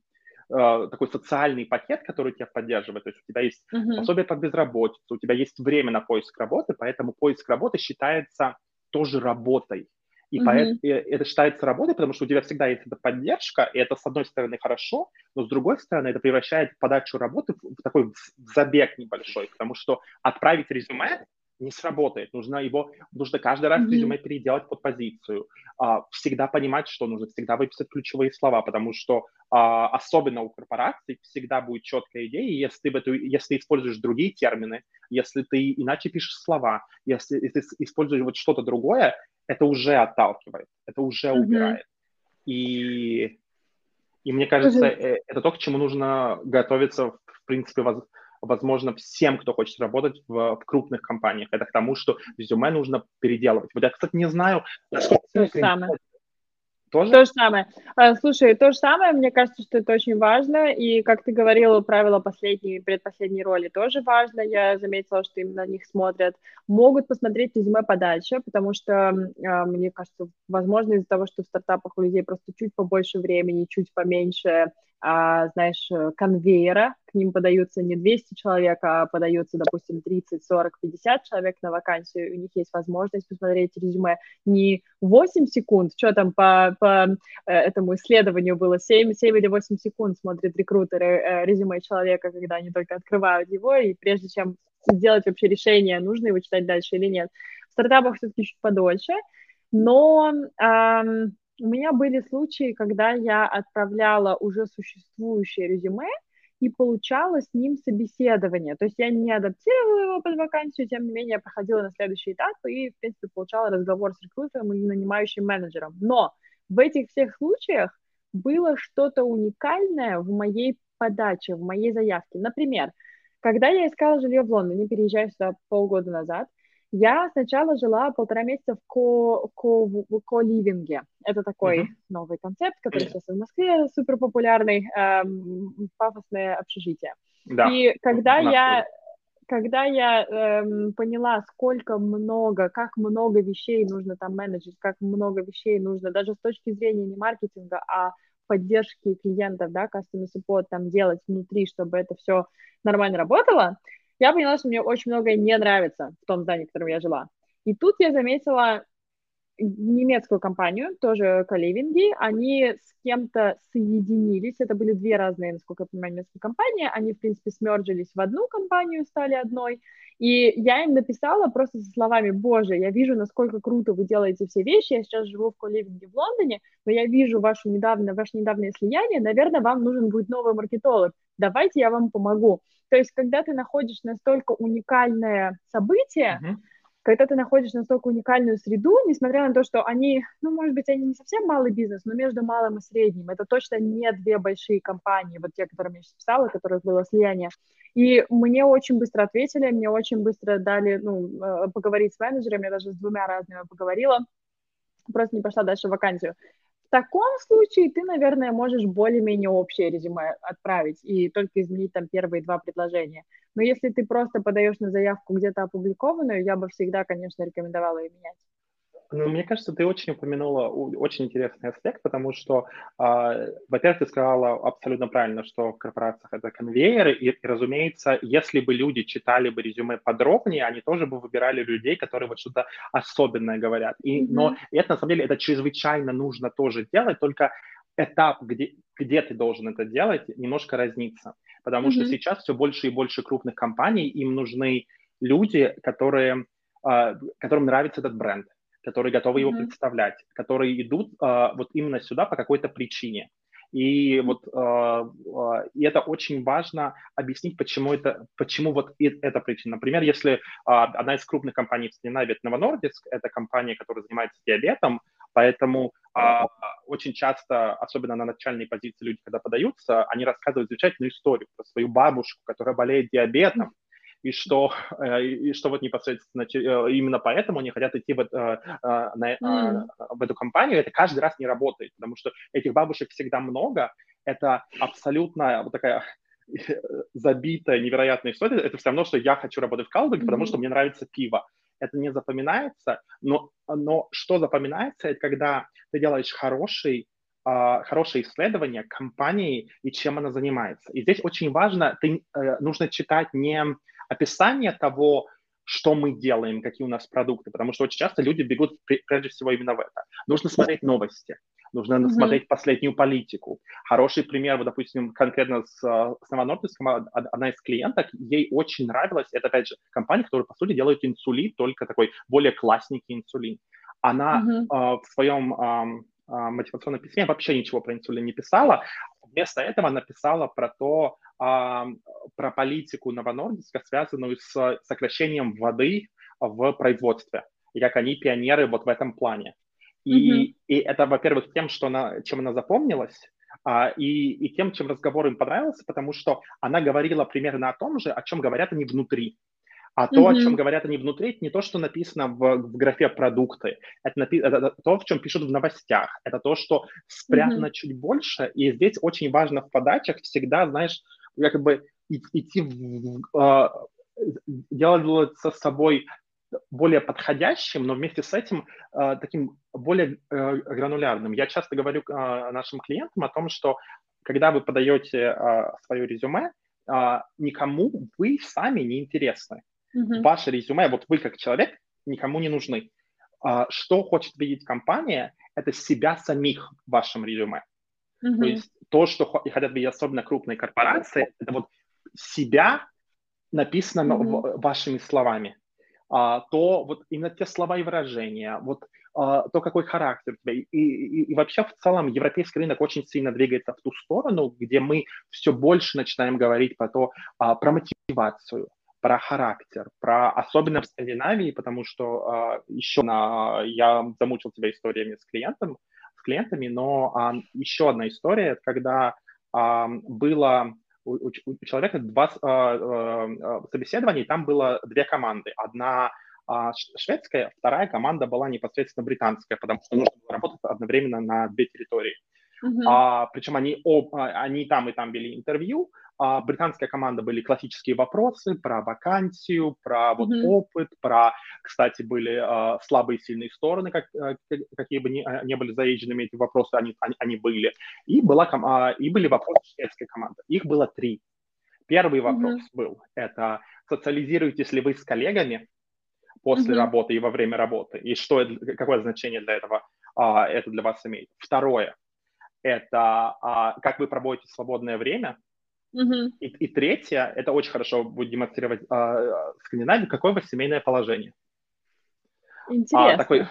такой социальный пакет, который тебя поддерживает. То есть у тебя есть uh-huh. пособие по безработице, у тебя есть время на поиск работы, поэтому поиск работы считается тоже работой. И поэтому это считается работой, потому что у тебя всегда есть эта поддержка, и это, с одной стороны, хорошо, но с другой стороны, это превращает подачу работы в такой забег небольшой, потому что отправить резюме не сработает. Нужно его, нужно каждый раз mm-hmm. резюме переделать под позицию. А, всегда понимать, что нужно, всегда выписать ключевые слова, потому что а, особенно у корпораций всегда будет четкая идея, если ты, в эту, если используешь другие термины, если ты иначе пишешь слова, если, если ты используешь вот что-то другое, это уже отталкивает, это уже mm-hmm. убирает. И, и мне кажется, mm-hmm. это то, к чему нужно готовиться, в принципе, воз, возможно, всем, кто хочет работать в, в крупных компаниях. Это к тому, что резюме нужно переделывать. Вот я, кстати, не знаю, насколько... То же самое. Тоже? То же самое. А, слушай, то же самое, мне кажется, что это очень важно, и, как ты говорила, правила последней, предпоследней роли тоже важно, я заметила, что именно на них смотрят. Могут посмотреть резюме подальше, потому что, а, мне кажется, возможно, из-за того, что в стартапах у людей просто чуть побольше времени, чуть поменьше а, знаешь, э, конвейера, к ним подаются не 200 человек, а подаются, допустим, 30, 40, 50 человек на вакансию, у них есть возможность посмотреть резюме не 8 секунд, что там по, по э, этому исследованию было, 7, 7 или 8 секунд смотрят рекрутеры э, резюме человека, когда они только открывают его, и прежде чем сделать вообще решение, нужно его читать дальше или нет. В стартапах все-таки чуть подольше, но эм, у меня были случаи, когда я отправляла уже существующее резюме и получала с ним собеседование. То есть я не адаптировала его под вакансию, тем не менее я проходила на следующий этап и, в принципе, получала разговор с рекрутером или нанимающим менеджером. Но в этих всех случаях было что-то уникальное в моей подаче, в моей заявке. Например, когда я искала жилье в Лондоне, переезжая сюда полгода назад, я сначала жила полтора месяца в ко, ко, в ко-ливинге. Это такой uh-huh. новый концепт, который сейчас в Москве супер популярный, эм, пафосное общежитие. Да. И когда я когда я эм, поняла, сколько много, как много вещей нужно там менеджить, как много вещей нужно, даже с точки зрения не маркетинга, а поддержки клиентов, да, customer support там делать внутри, чтобы это все нормально работало, я поняла, что мне очень многое не нравится в том здании, в котором я жила. И тут я заметила немецкую компанию, тоже Каливинги, они с кем-то соединились, это были две разные, насколько я понимаю, немецкие компании, они, в принципе, смерджились в одну компанию, стали одной, и я им написала просто со словами, боже, я вижу, насколько круто вы делаете все вещи, я сейчас живу в Коливинге в Лондоне, но я вижу вашу недавно, ваше недавнее слияние, наверное, вам нужен будет новый маркетолог, давайте я вам помогу. То есть, когда ты находишь настолько уникальное событие, uh-huh. когда ты находишь настолько уникальную среду, несмотря на то, что они, ну, может быть, они не совсем малый бизнес, но между малым и средним, это точно не две большие компании, вот те, которые я сейчас писала, у которых было слияние. И мне очень быстро ответили, мне очень быстро дали, ну, э, поговорить с менеджерами, я даже с двумя разными поговорила, просто не пошла дальше в вакансию таком случае ты, наверное, можешь более-менее общее резюме отправить и только изменить там первые два предложения. Но если ты просто подаешь на заявку где-то опубликованную, я бы всегда, конечно, рекомендовала ее менять. Ну, мне кажется, ты очень упомянула очень интересный аспект, потому что, э, во-первых, ты сказала абсолютно правильно, что в корпорациях это конвейеры, и, и, разумеется, если бы люди читали бы резюме подробнее, они тоже бы выбирали людей, которые вот что-то особенное говорят. И, mm-hmm. Но это, на самом деле, это чрезвычайно нужно тоже делать, только этап, где, где ты должен это делать, немножко разнится. Потому mm-hmm. что сейчас все больше и больше крупных компаний, им нужны люди, которые, э, которым нравится этот бренд которые готовы mm-hmm. его представлять, которые идут uh, вот именно сюда по какой-то причине. И вот uh, uh, и это очень важно объяснить, почему это, почему вот эта причина. Например, если uh, одна из крупных компаний в Скандинавии, это Новонордиск, это компания, которая занимается диабетом, поэтому uh, очень часто, особенно на начальной позиции люди, когда подаются, они рассказывают замечательную историю про свою бабушку, которая болеет диабетом, и что, э, и что вот непосредственно э, именно поэтому они хотят идти в, э, на, mm. в эту компанию, это каждый раз не работает, потому что этих бабушек всегда много, это абсолютно вот такая забитая, невероятная история, это все равно, что я хочу работать в Калдеге, mm-hmm. потому что мне нравится пиво. Это не запоминается, но, но что запоминается, это когда ты делаешь хороший хорошее исследование компании и чем она занимается. И здесь очень важно, ты, нужно читать не описание того, что мы делаем, какие у нас продукты, потому что очень часто люди бегут прежде всего именно в это. Нужно смотреть новости, нужно mm-hmm. смотреть последнюю политику. Хороший пример, вот, допустим, конкретно с, с Новонордиском, одна из клиенток, ей очень нравилась, это, опять же, компания, которая, по сути, делает инсулин, только такой более классненький инсулин. Она mm-hmm. э, в своем э, мотивационном письме вообще ничего про инсулин не писала, вместо этого написала про то, про политику Новонордиска, связанную с сокращением воды в производстве, и как они пионеры вот в этом плане. И, mm-hmm. и это, во-первых, тем, что она, чем она запомнилась, а, и, и тем, чем разговор им понравился, потому что она говорила примерно о том же, о чем говорят они внутри. А то, mm-hmm. о чем говорят они внутри, это не то, что написано в, в графе продукты, это, напи- это, это то, в чем пишут в новостях, это то, что спрятано mm-hmm. чуть больше. И здесь очень важно в подачах всегда, знаешь, как бы идти в, э, делать со собой более подходящим, но вместе с этим э, таким более э, гранулярным. Я часто говорю э, нашим клиентам о том, что когда вы подаете э, свое резюме, э, никому вы сами не интересны. Mm-hmm. Ваше резюме, вот вы как человек, никому не нужны. Э, что хочет видеть компания, это себя самих в вашем резюме. Mm-hmm. То есть то, что хотят видеть особенно крупные корпорации, это вот себя написано mm-hmm. вашими словами. А, то вот именно те слова и выражения, вот а, то, какой характер у тебя. И, и, и вообще в целом европейский рынок очень сильно двигается в ту сторону, где мы все больше начинаем говорить про то, а, про мотивацию, про характер, про особенно в Скандинавии, потому что а, еще на, я замучил тебя историями с клиентом, с клиентами, но а, еще одна история, когда а, было у, у, у человека два а, а, собеседования, и там было две команды. Одна а, шведская, вторая команда была непосредственно британская, потому что нужно было работать одновременно на две территории. Uh-huh. А, причем они, об, они там и там вели интервью, а британская команда были классические вопросы про вакансию, про вот mm-hmm. опыт, про, кстати, были а, слабые и сильные стороны, как, а, какие бы ни, а, не были заезженными эти вопросы, они, они, они были. И, была, а, и были вопросы шведской команды. Их было три. Первый вопрос mm-hmm. был, это социализируетесь ли вы с коллегами после mm-hmm. работы и во время работы, и что какое значение для этого а, это для вас имеет. Второе, это а, как вы проводите свободное время, Угу. И, и третье, это очень хорошо будет демонстрировать э, Скандинавию, какое у вас семейное положение. Интересно. А, такой,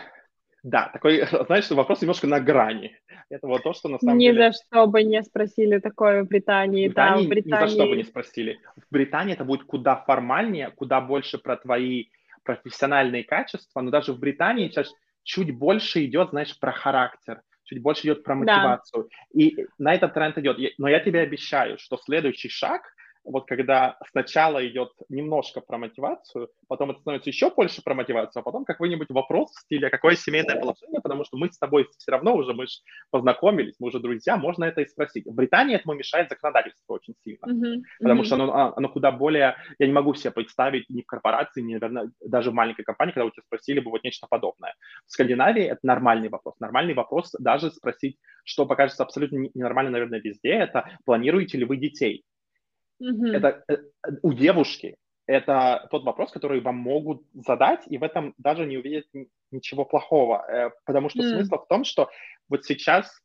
да, такой, знаешь, вопрос немножко на грани. Это вот то, что на самом ни деле... Ни за что бы не спросили такое в Британии. В Британии, да, в Британии... Ни за что бы не спросили. В Британии это будет куда формальнее, куда больше про твои профессиональные качества, но даже в Британии сейчас чуть больше идет, знаешь, про характер, чуть больше идет про мотивацию. Да. И на этот тренд идет. Но я тебе обещаю, что следующий шаг вот когда сначала идет немножко про мотивацию, потом это становится еще больше про мотивацию, а потом какой-нибудь вопрос в стиле, «А какое семейное положение, потому что мы с тобой все равно уже, мы же познакомились, мы уже друзья, можно это и спросить. В Британии этому мешает законодательство очень сильно, mm-hmm. потому mm-hmm. что оно, а, оно куда более, я не могу себе представить ни в корпорации, ни, наверное, даже в маленькой компании, когда у тебя спросили бы вот нечто подобное. В Скандинавии это нормальный вопрос. Нормальный вопрос даже спросить, что покажется абсолютно ненормально, наверное, везде, это планируете ли вы детей? Mm-hmm. Это э, у девушки это тот вопрос, который вам могут задать, и в этом даже не увидеть ничего плохого, э, потому что mm. смысл в том, что вот сейчас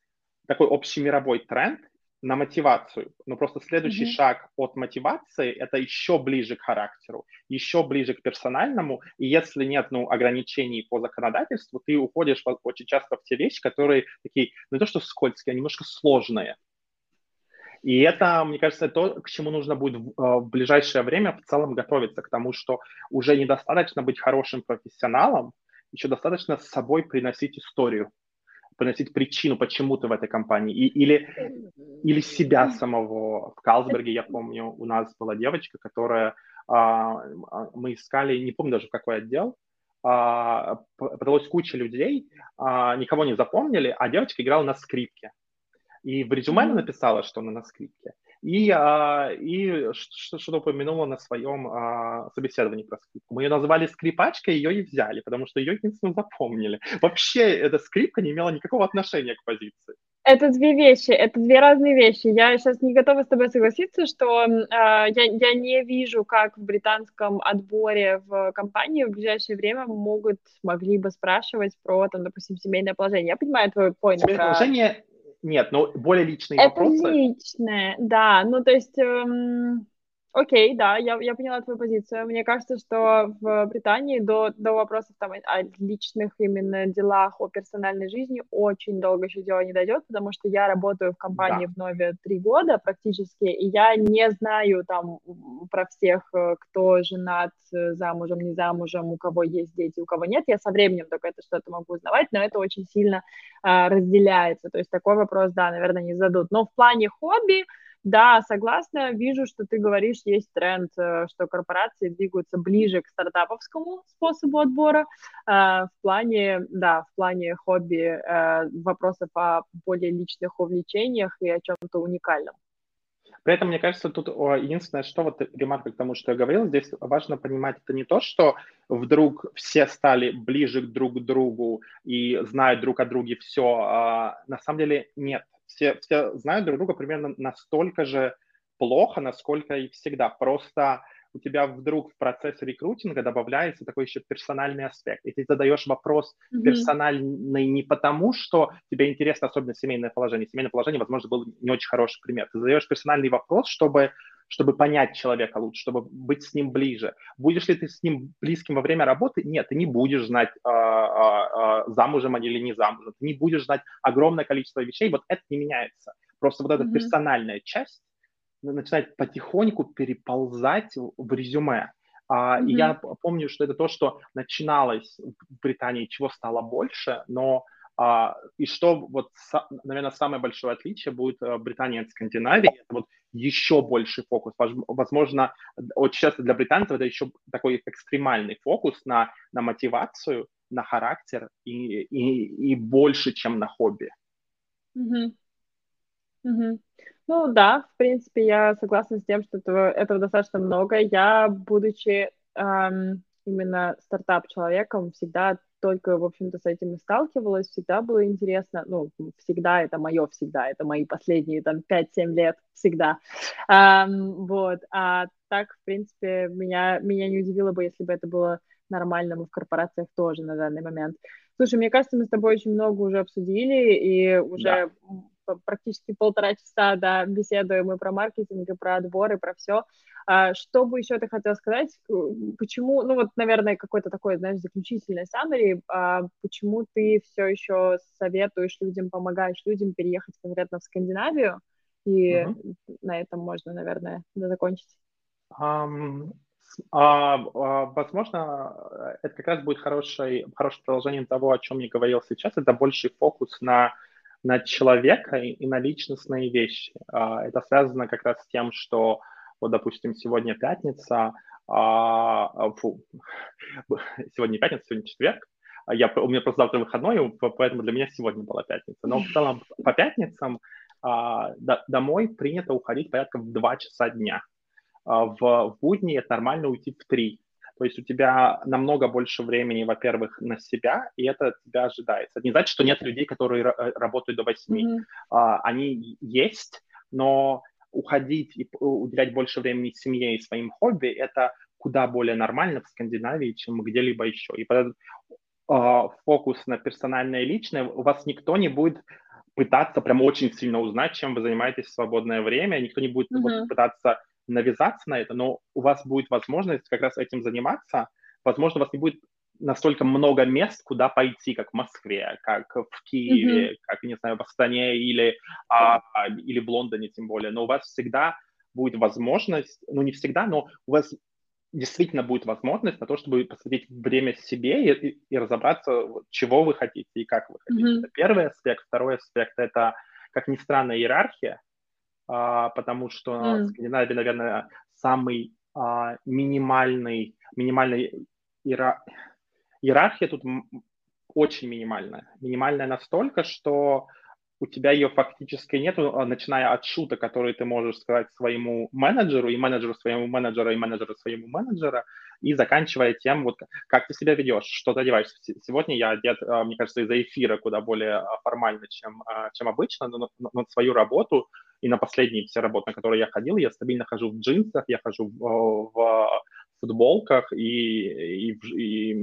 такой общий мировой тренд на мотивацию, но просто следующий mm-hmm. шаг от мотивации это еще ближе к характеру, еще ближе к персональному, и если нет ну, ограничений по законодательству, ты уходишь очень часто в те вещи, которые такие, ну не то что скользкие, а немножко сложные. И это, мне кажется, то, к чему нужно будет в, э, в ближайшее время в целом готовиться, к тому, что уже недостаточно быть хорошим профессионалом, еще достаточно с собой приносить историю, приносить причину, почему ты в этой компании, и, или, или себя самого. В Калсберге, я помню, у нас была девочка, которая, а, а мы искали, не помню даже в какой отдел, а, подалось куча людей, а, никого не запомнили, а девочка играла на скрипке. И в резюме она написала, что она на скрипке. И, а, и что-то упомянула на своем а, собеседовании про скрипку. Мы ее назвали скрипачкой, ее и взяли, потому что ее единственно запомнили. Вообще эта скрипка не имела никакого отношения к позиции. Это две вещи, это две разные вещи. Я сейчас не готова с тобой согласиться, что э, я, я не вижу, как в британском отборе в компании в ближайшее время могут, могли бы спрашивать про, там, допустим, семейное положение. Я понимаю твой point. Семейное про... положение нет, но более личные это вопросы. Это личное, да. Ну, то есть, эм, Окей, да, я, я поняла твою позицию. Мне кажется, что в Британии до, до вопросов там, о личных именно делах, о персональной жизни очень долго еще дело не дойдет, потому что я работаю в компании да. в Нове три года практически, и я не знаю там про всех, э, кто женат, э, замужем, не замужем, у кого есть дети, у кого нет. Я со временем только это что-то могу узнавать, но это очень сильно а, разделяется. То есть такой вопрос, да, наверное, не зададут. Но в плане хобби, да, согласна, вижу, что ты говоришь, есть тренд, э, что корпорации двигаются ближе к стартаповскому способу отбора. Э, в плане, да, в плане хобби, э, вопросов о более личных увлечениях и о чем-то уникальном. При этом, мне кажется, тут единственное, что вот ремарка к тому, что я говорил, здесь важно понимать, это не то, что вдруг все стали ближе друг к другу и знают друг о друге все. А на самом деле нет все, все знают друг друга примерно настолько же плохо, насколько и всегда. Просто у тебя вдруг в процессе рекрутинга добавляется такой еще персональный аспект. И ты задаешь вопрос mm-hmm. персональный не потому, что тебе интересно особенно семейное положение. Семейное положение, возможно, был не очень хороший пример. Ты задаешь персональный вопрос, чтобы чтобы понять человека лучше, чтобы быть с ним ближе. Будешь ли ты с ним близким во время работы? Нет, ты не будешь знать, а, а, а, замужем они или не замужем. Ты не будешь знать огромное количество вещей. Вот это не меняется. Просто вот эта mm-hmm. персональная часть начинает потихоньку переползать в резюме. А, mm-hmm. И я помню, что это то, что начиналось в Британии, чего стало больше, но и что вот, наверное, самое большое отличие будет э, Британии от Скандинавии, это вот еще больший фокус. Возможно, очень часто для британцев это еще такой экстремальный фокус на, на мотивацию, на характер и, и, и больше, чем на хобби. Mm-hmm. Mm-hmm. Ну да, в принципе, я согласна с тем, что этого, этого достаточно много. Я, будучи эм, именно стартап-человеком, всегда только, в общем-то, с этим и сталкивалась, всегда было интересно, ну, всегда, это мое всегда, это мои последние, там, 5-7 лет всегда, um, вот, а так, в принципе, меня, меня не удивило бы, если бы это было нормальным и в корпорациях тоже на данный момент. Слушай, мне кажется, мы с тобой очень много уже обсудили, и уже да. Практически полтора часа, да, беседуем и про маркетинг, и про отбор, и про все. А, что бы еще ты хотел сказать? Почему, ну вот, наверное, какой-то такой, знаешь, заключительный summary, а, почему ты все еще советуешь людям, помогаешь людям переехать конкретно в Скандинавию? И uh-huh. на этом можно, наверное, закончить. Um, а, а, возможно, это как раз будет хорошей, хорошим продолжением того, о чем я говорил сейчас. Это больший фокус на, на человека и, на личностные вещи. А, это связано как раз с тем, что Вот, допустим, сегодня пятница, а, а фу, сегодня пятница, сегодня четверг, я, у меня просто завтра выходной, поэтому для меня сегодня была пятница. Но в целом по пятницам а, до, домой принято уходить порядка в 2 часа дня. А, в, в будни это нормально уйти в 3. То есть у тебя намного больше времени, во-первых, на себя, и это тебя ожидается. Это не значит, что нет людей, которые работают до 8. Mm-hmm. А, они есть, но уходить и уделять больше времени семье и своим хобби – это куда более нормально в Скандинавии, чем где-либо еще. И под э, фокус на персональное и личное у вас никто не будет пытаться прям очень сильно узнать, чем вы занимаетесь в свободное время, никто не будет mm-hmm. пытаться навязаться на это, но у вас будет возможность как раз этим заниматься. Возможно, у вас не будет настолько много мест, куда пойти, как в Москве, как в Киеве, mm-hmm. как, не знаю, в Астане или, а, или в Лондоне тем более. Но у вас всегда будет возможность, ну не всегда, но у вас действительно будет возможность на то, чтобы посвятить время себе и, и, и разобраться, чего вы хотите и как вы хотите. Mm-hmm. Это первый аспект. Второй аспект – это, как ни странно, иерархия, а, потому что mm. в Скандинавии, наверное, самый а, минимальный, минимальный иера... иерархия тут очень минимальная. Минимальная настолько, что у тебя ее фактически нету, а, начиная от шуток, которые ты можешь сказать своему менеджеру, и менеджеру своему менеджеру, и менеджеру своему менеджера, и заканчивая тем, вот как ты себя ведешь, что ты одеваешься. Сегодня я одет, мне кажется, из-за эфира куда более формально, чем, чем обычно, но на свою работу и на последние все работы, на которые я ходил, я стабильно хожу в джинсах, я хожу в, в футболках и, и, и,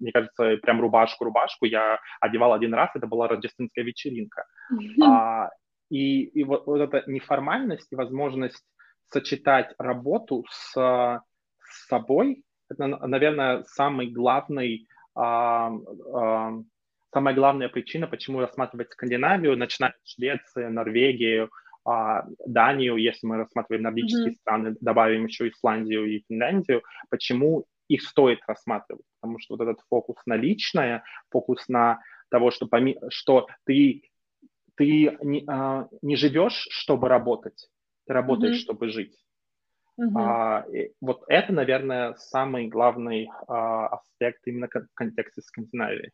мне кажется, прям рубашку-рубашку я одевал один раз, это была рождественская вечеринка. Mm-hmm. А, и и вот, вот эта неформальность и возможность сочетать работу с, с собой, это, наверное, самый главный, а, а, самая главная причина, почему рассматривать Скандинавию, начиная с Швеции, Норвегии, а, Данию, если мы рассматриваем нордические mm-hmm. страны, добавим еще Исландию и Финляндию, почему их стоит рассматривать? Потому что вот этот фокус на личное, фокус на того, что, поми- что ты, ты не, а, не живешь, чтобы работать, ты работаешь, mm-hmm. чтобы жить. Uh-huh. А, вот это, наверное, самый главный а, аспект именно в контексте Скандинавии.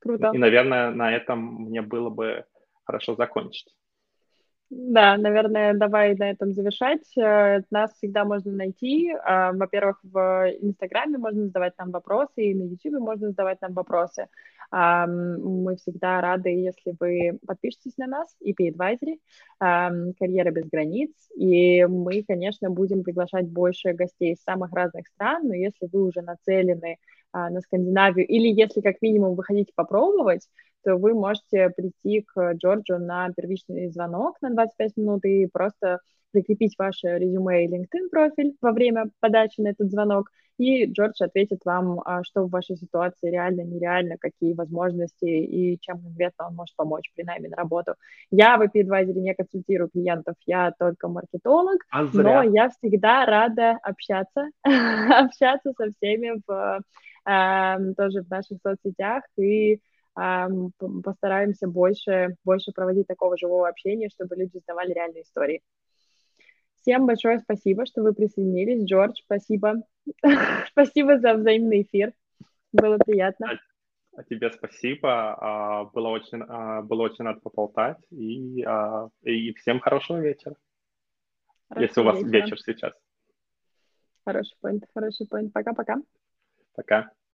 Круто. И, наверное, на этом мне было бы хорошо закончить. Да, наверное, давай на этом завершать. Э, нас всегда можно найти. А, во-первых, в Инстаграме можно задавать нам вопросы, и на Ютубе можно задавать нам вопросы. Мы всегда рады, если вы подпишетесь на нас, EP Advisory, карьера без границ, и мы, конечно, будем приглашать больше гостей из самых разных стран, но если вы уже нацелены а, на Скандинавию, или если как минимум вы хотите попробовать, вы можете прийти к Джорджу на первичный звонок на 25 минут и просто прикрепить ваше резюме и LinkedIn профиль во время подачи на этот звонок, и Джордж ответит вам, а, что в вашей ситуации реально, нереально, какие возможности и чем конкретно он может помочь при найме на работу. Я в IP Advisor не консультирую клиентов, я только маркетолог, а но я всегда рада общаться, общаться со всеми в, э, тоже в наших соцсетях. И постараемся больше, больше проводить такого живого общения, чтобы люди задавали реальные истории. Всем большое спасибо, что вы присоединились. Джордж, спасибо. спасибо за взаимный эфир. Было приятно. А тебе спасибо. А, было очень, а, было очень рад поболтать. И, а, и всем хорошего вечера. Хорошего если у вас вечера. вечер сейчас. Хороший поинт, хороший поинт. Пока-пока. Пока. -пока. Пока.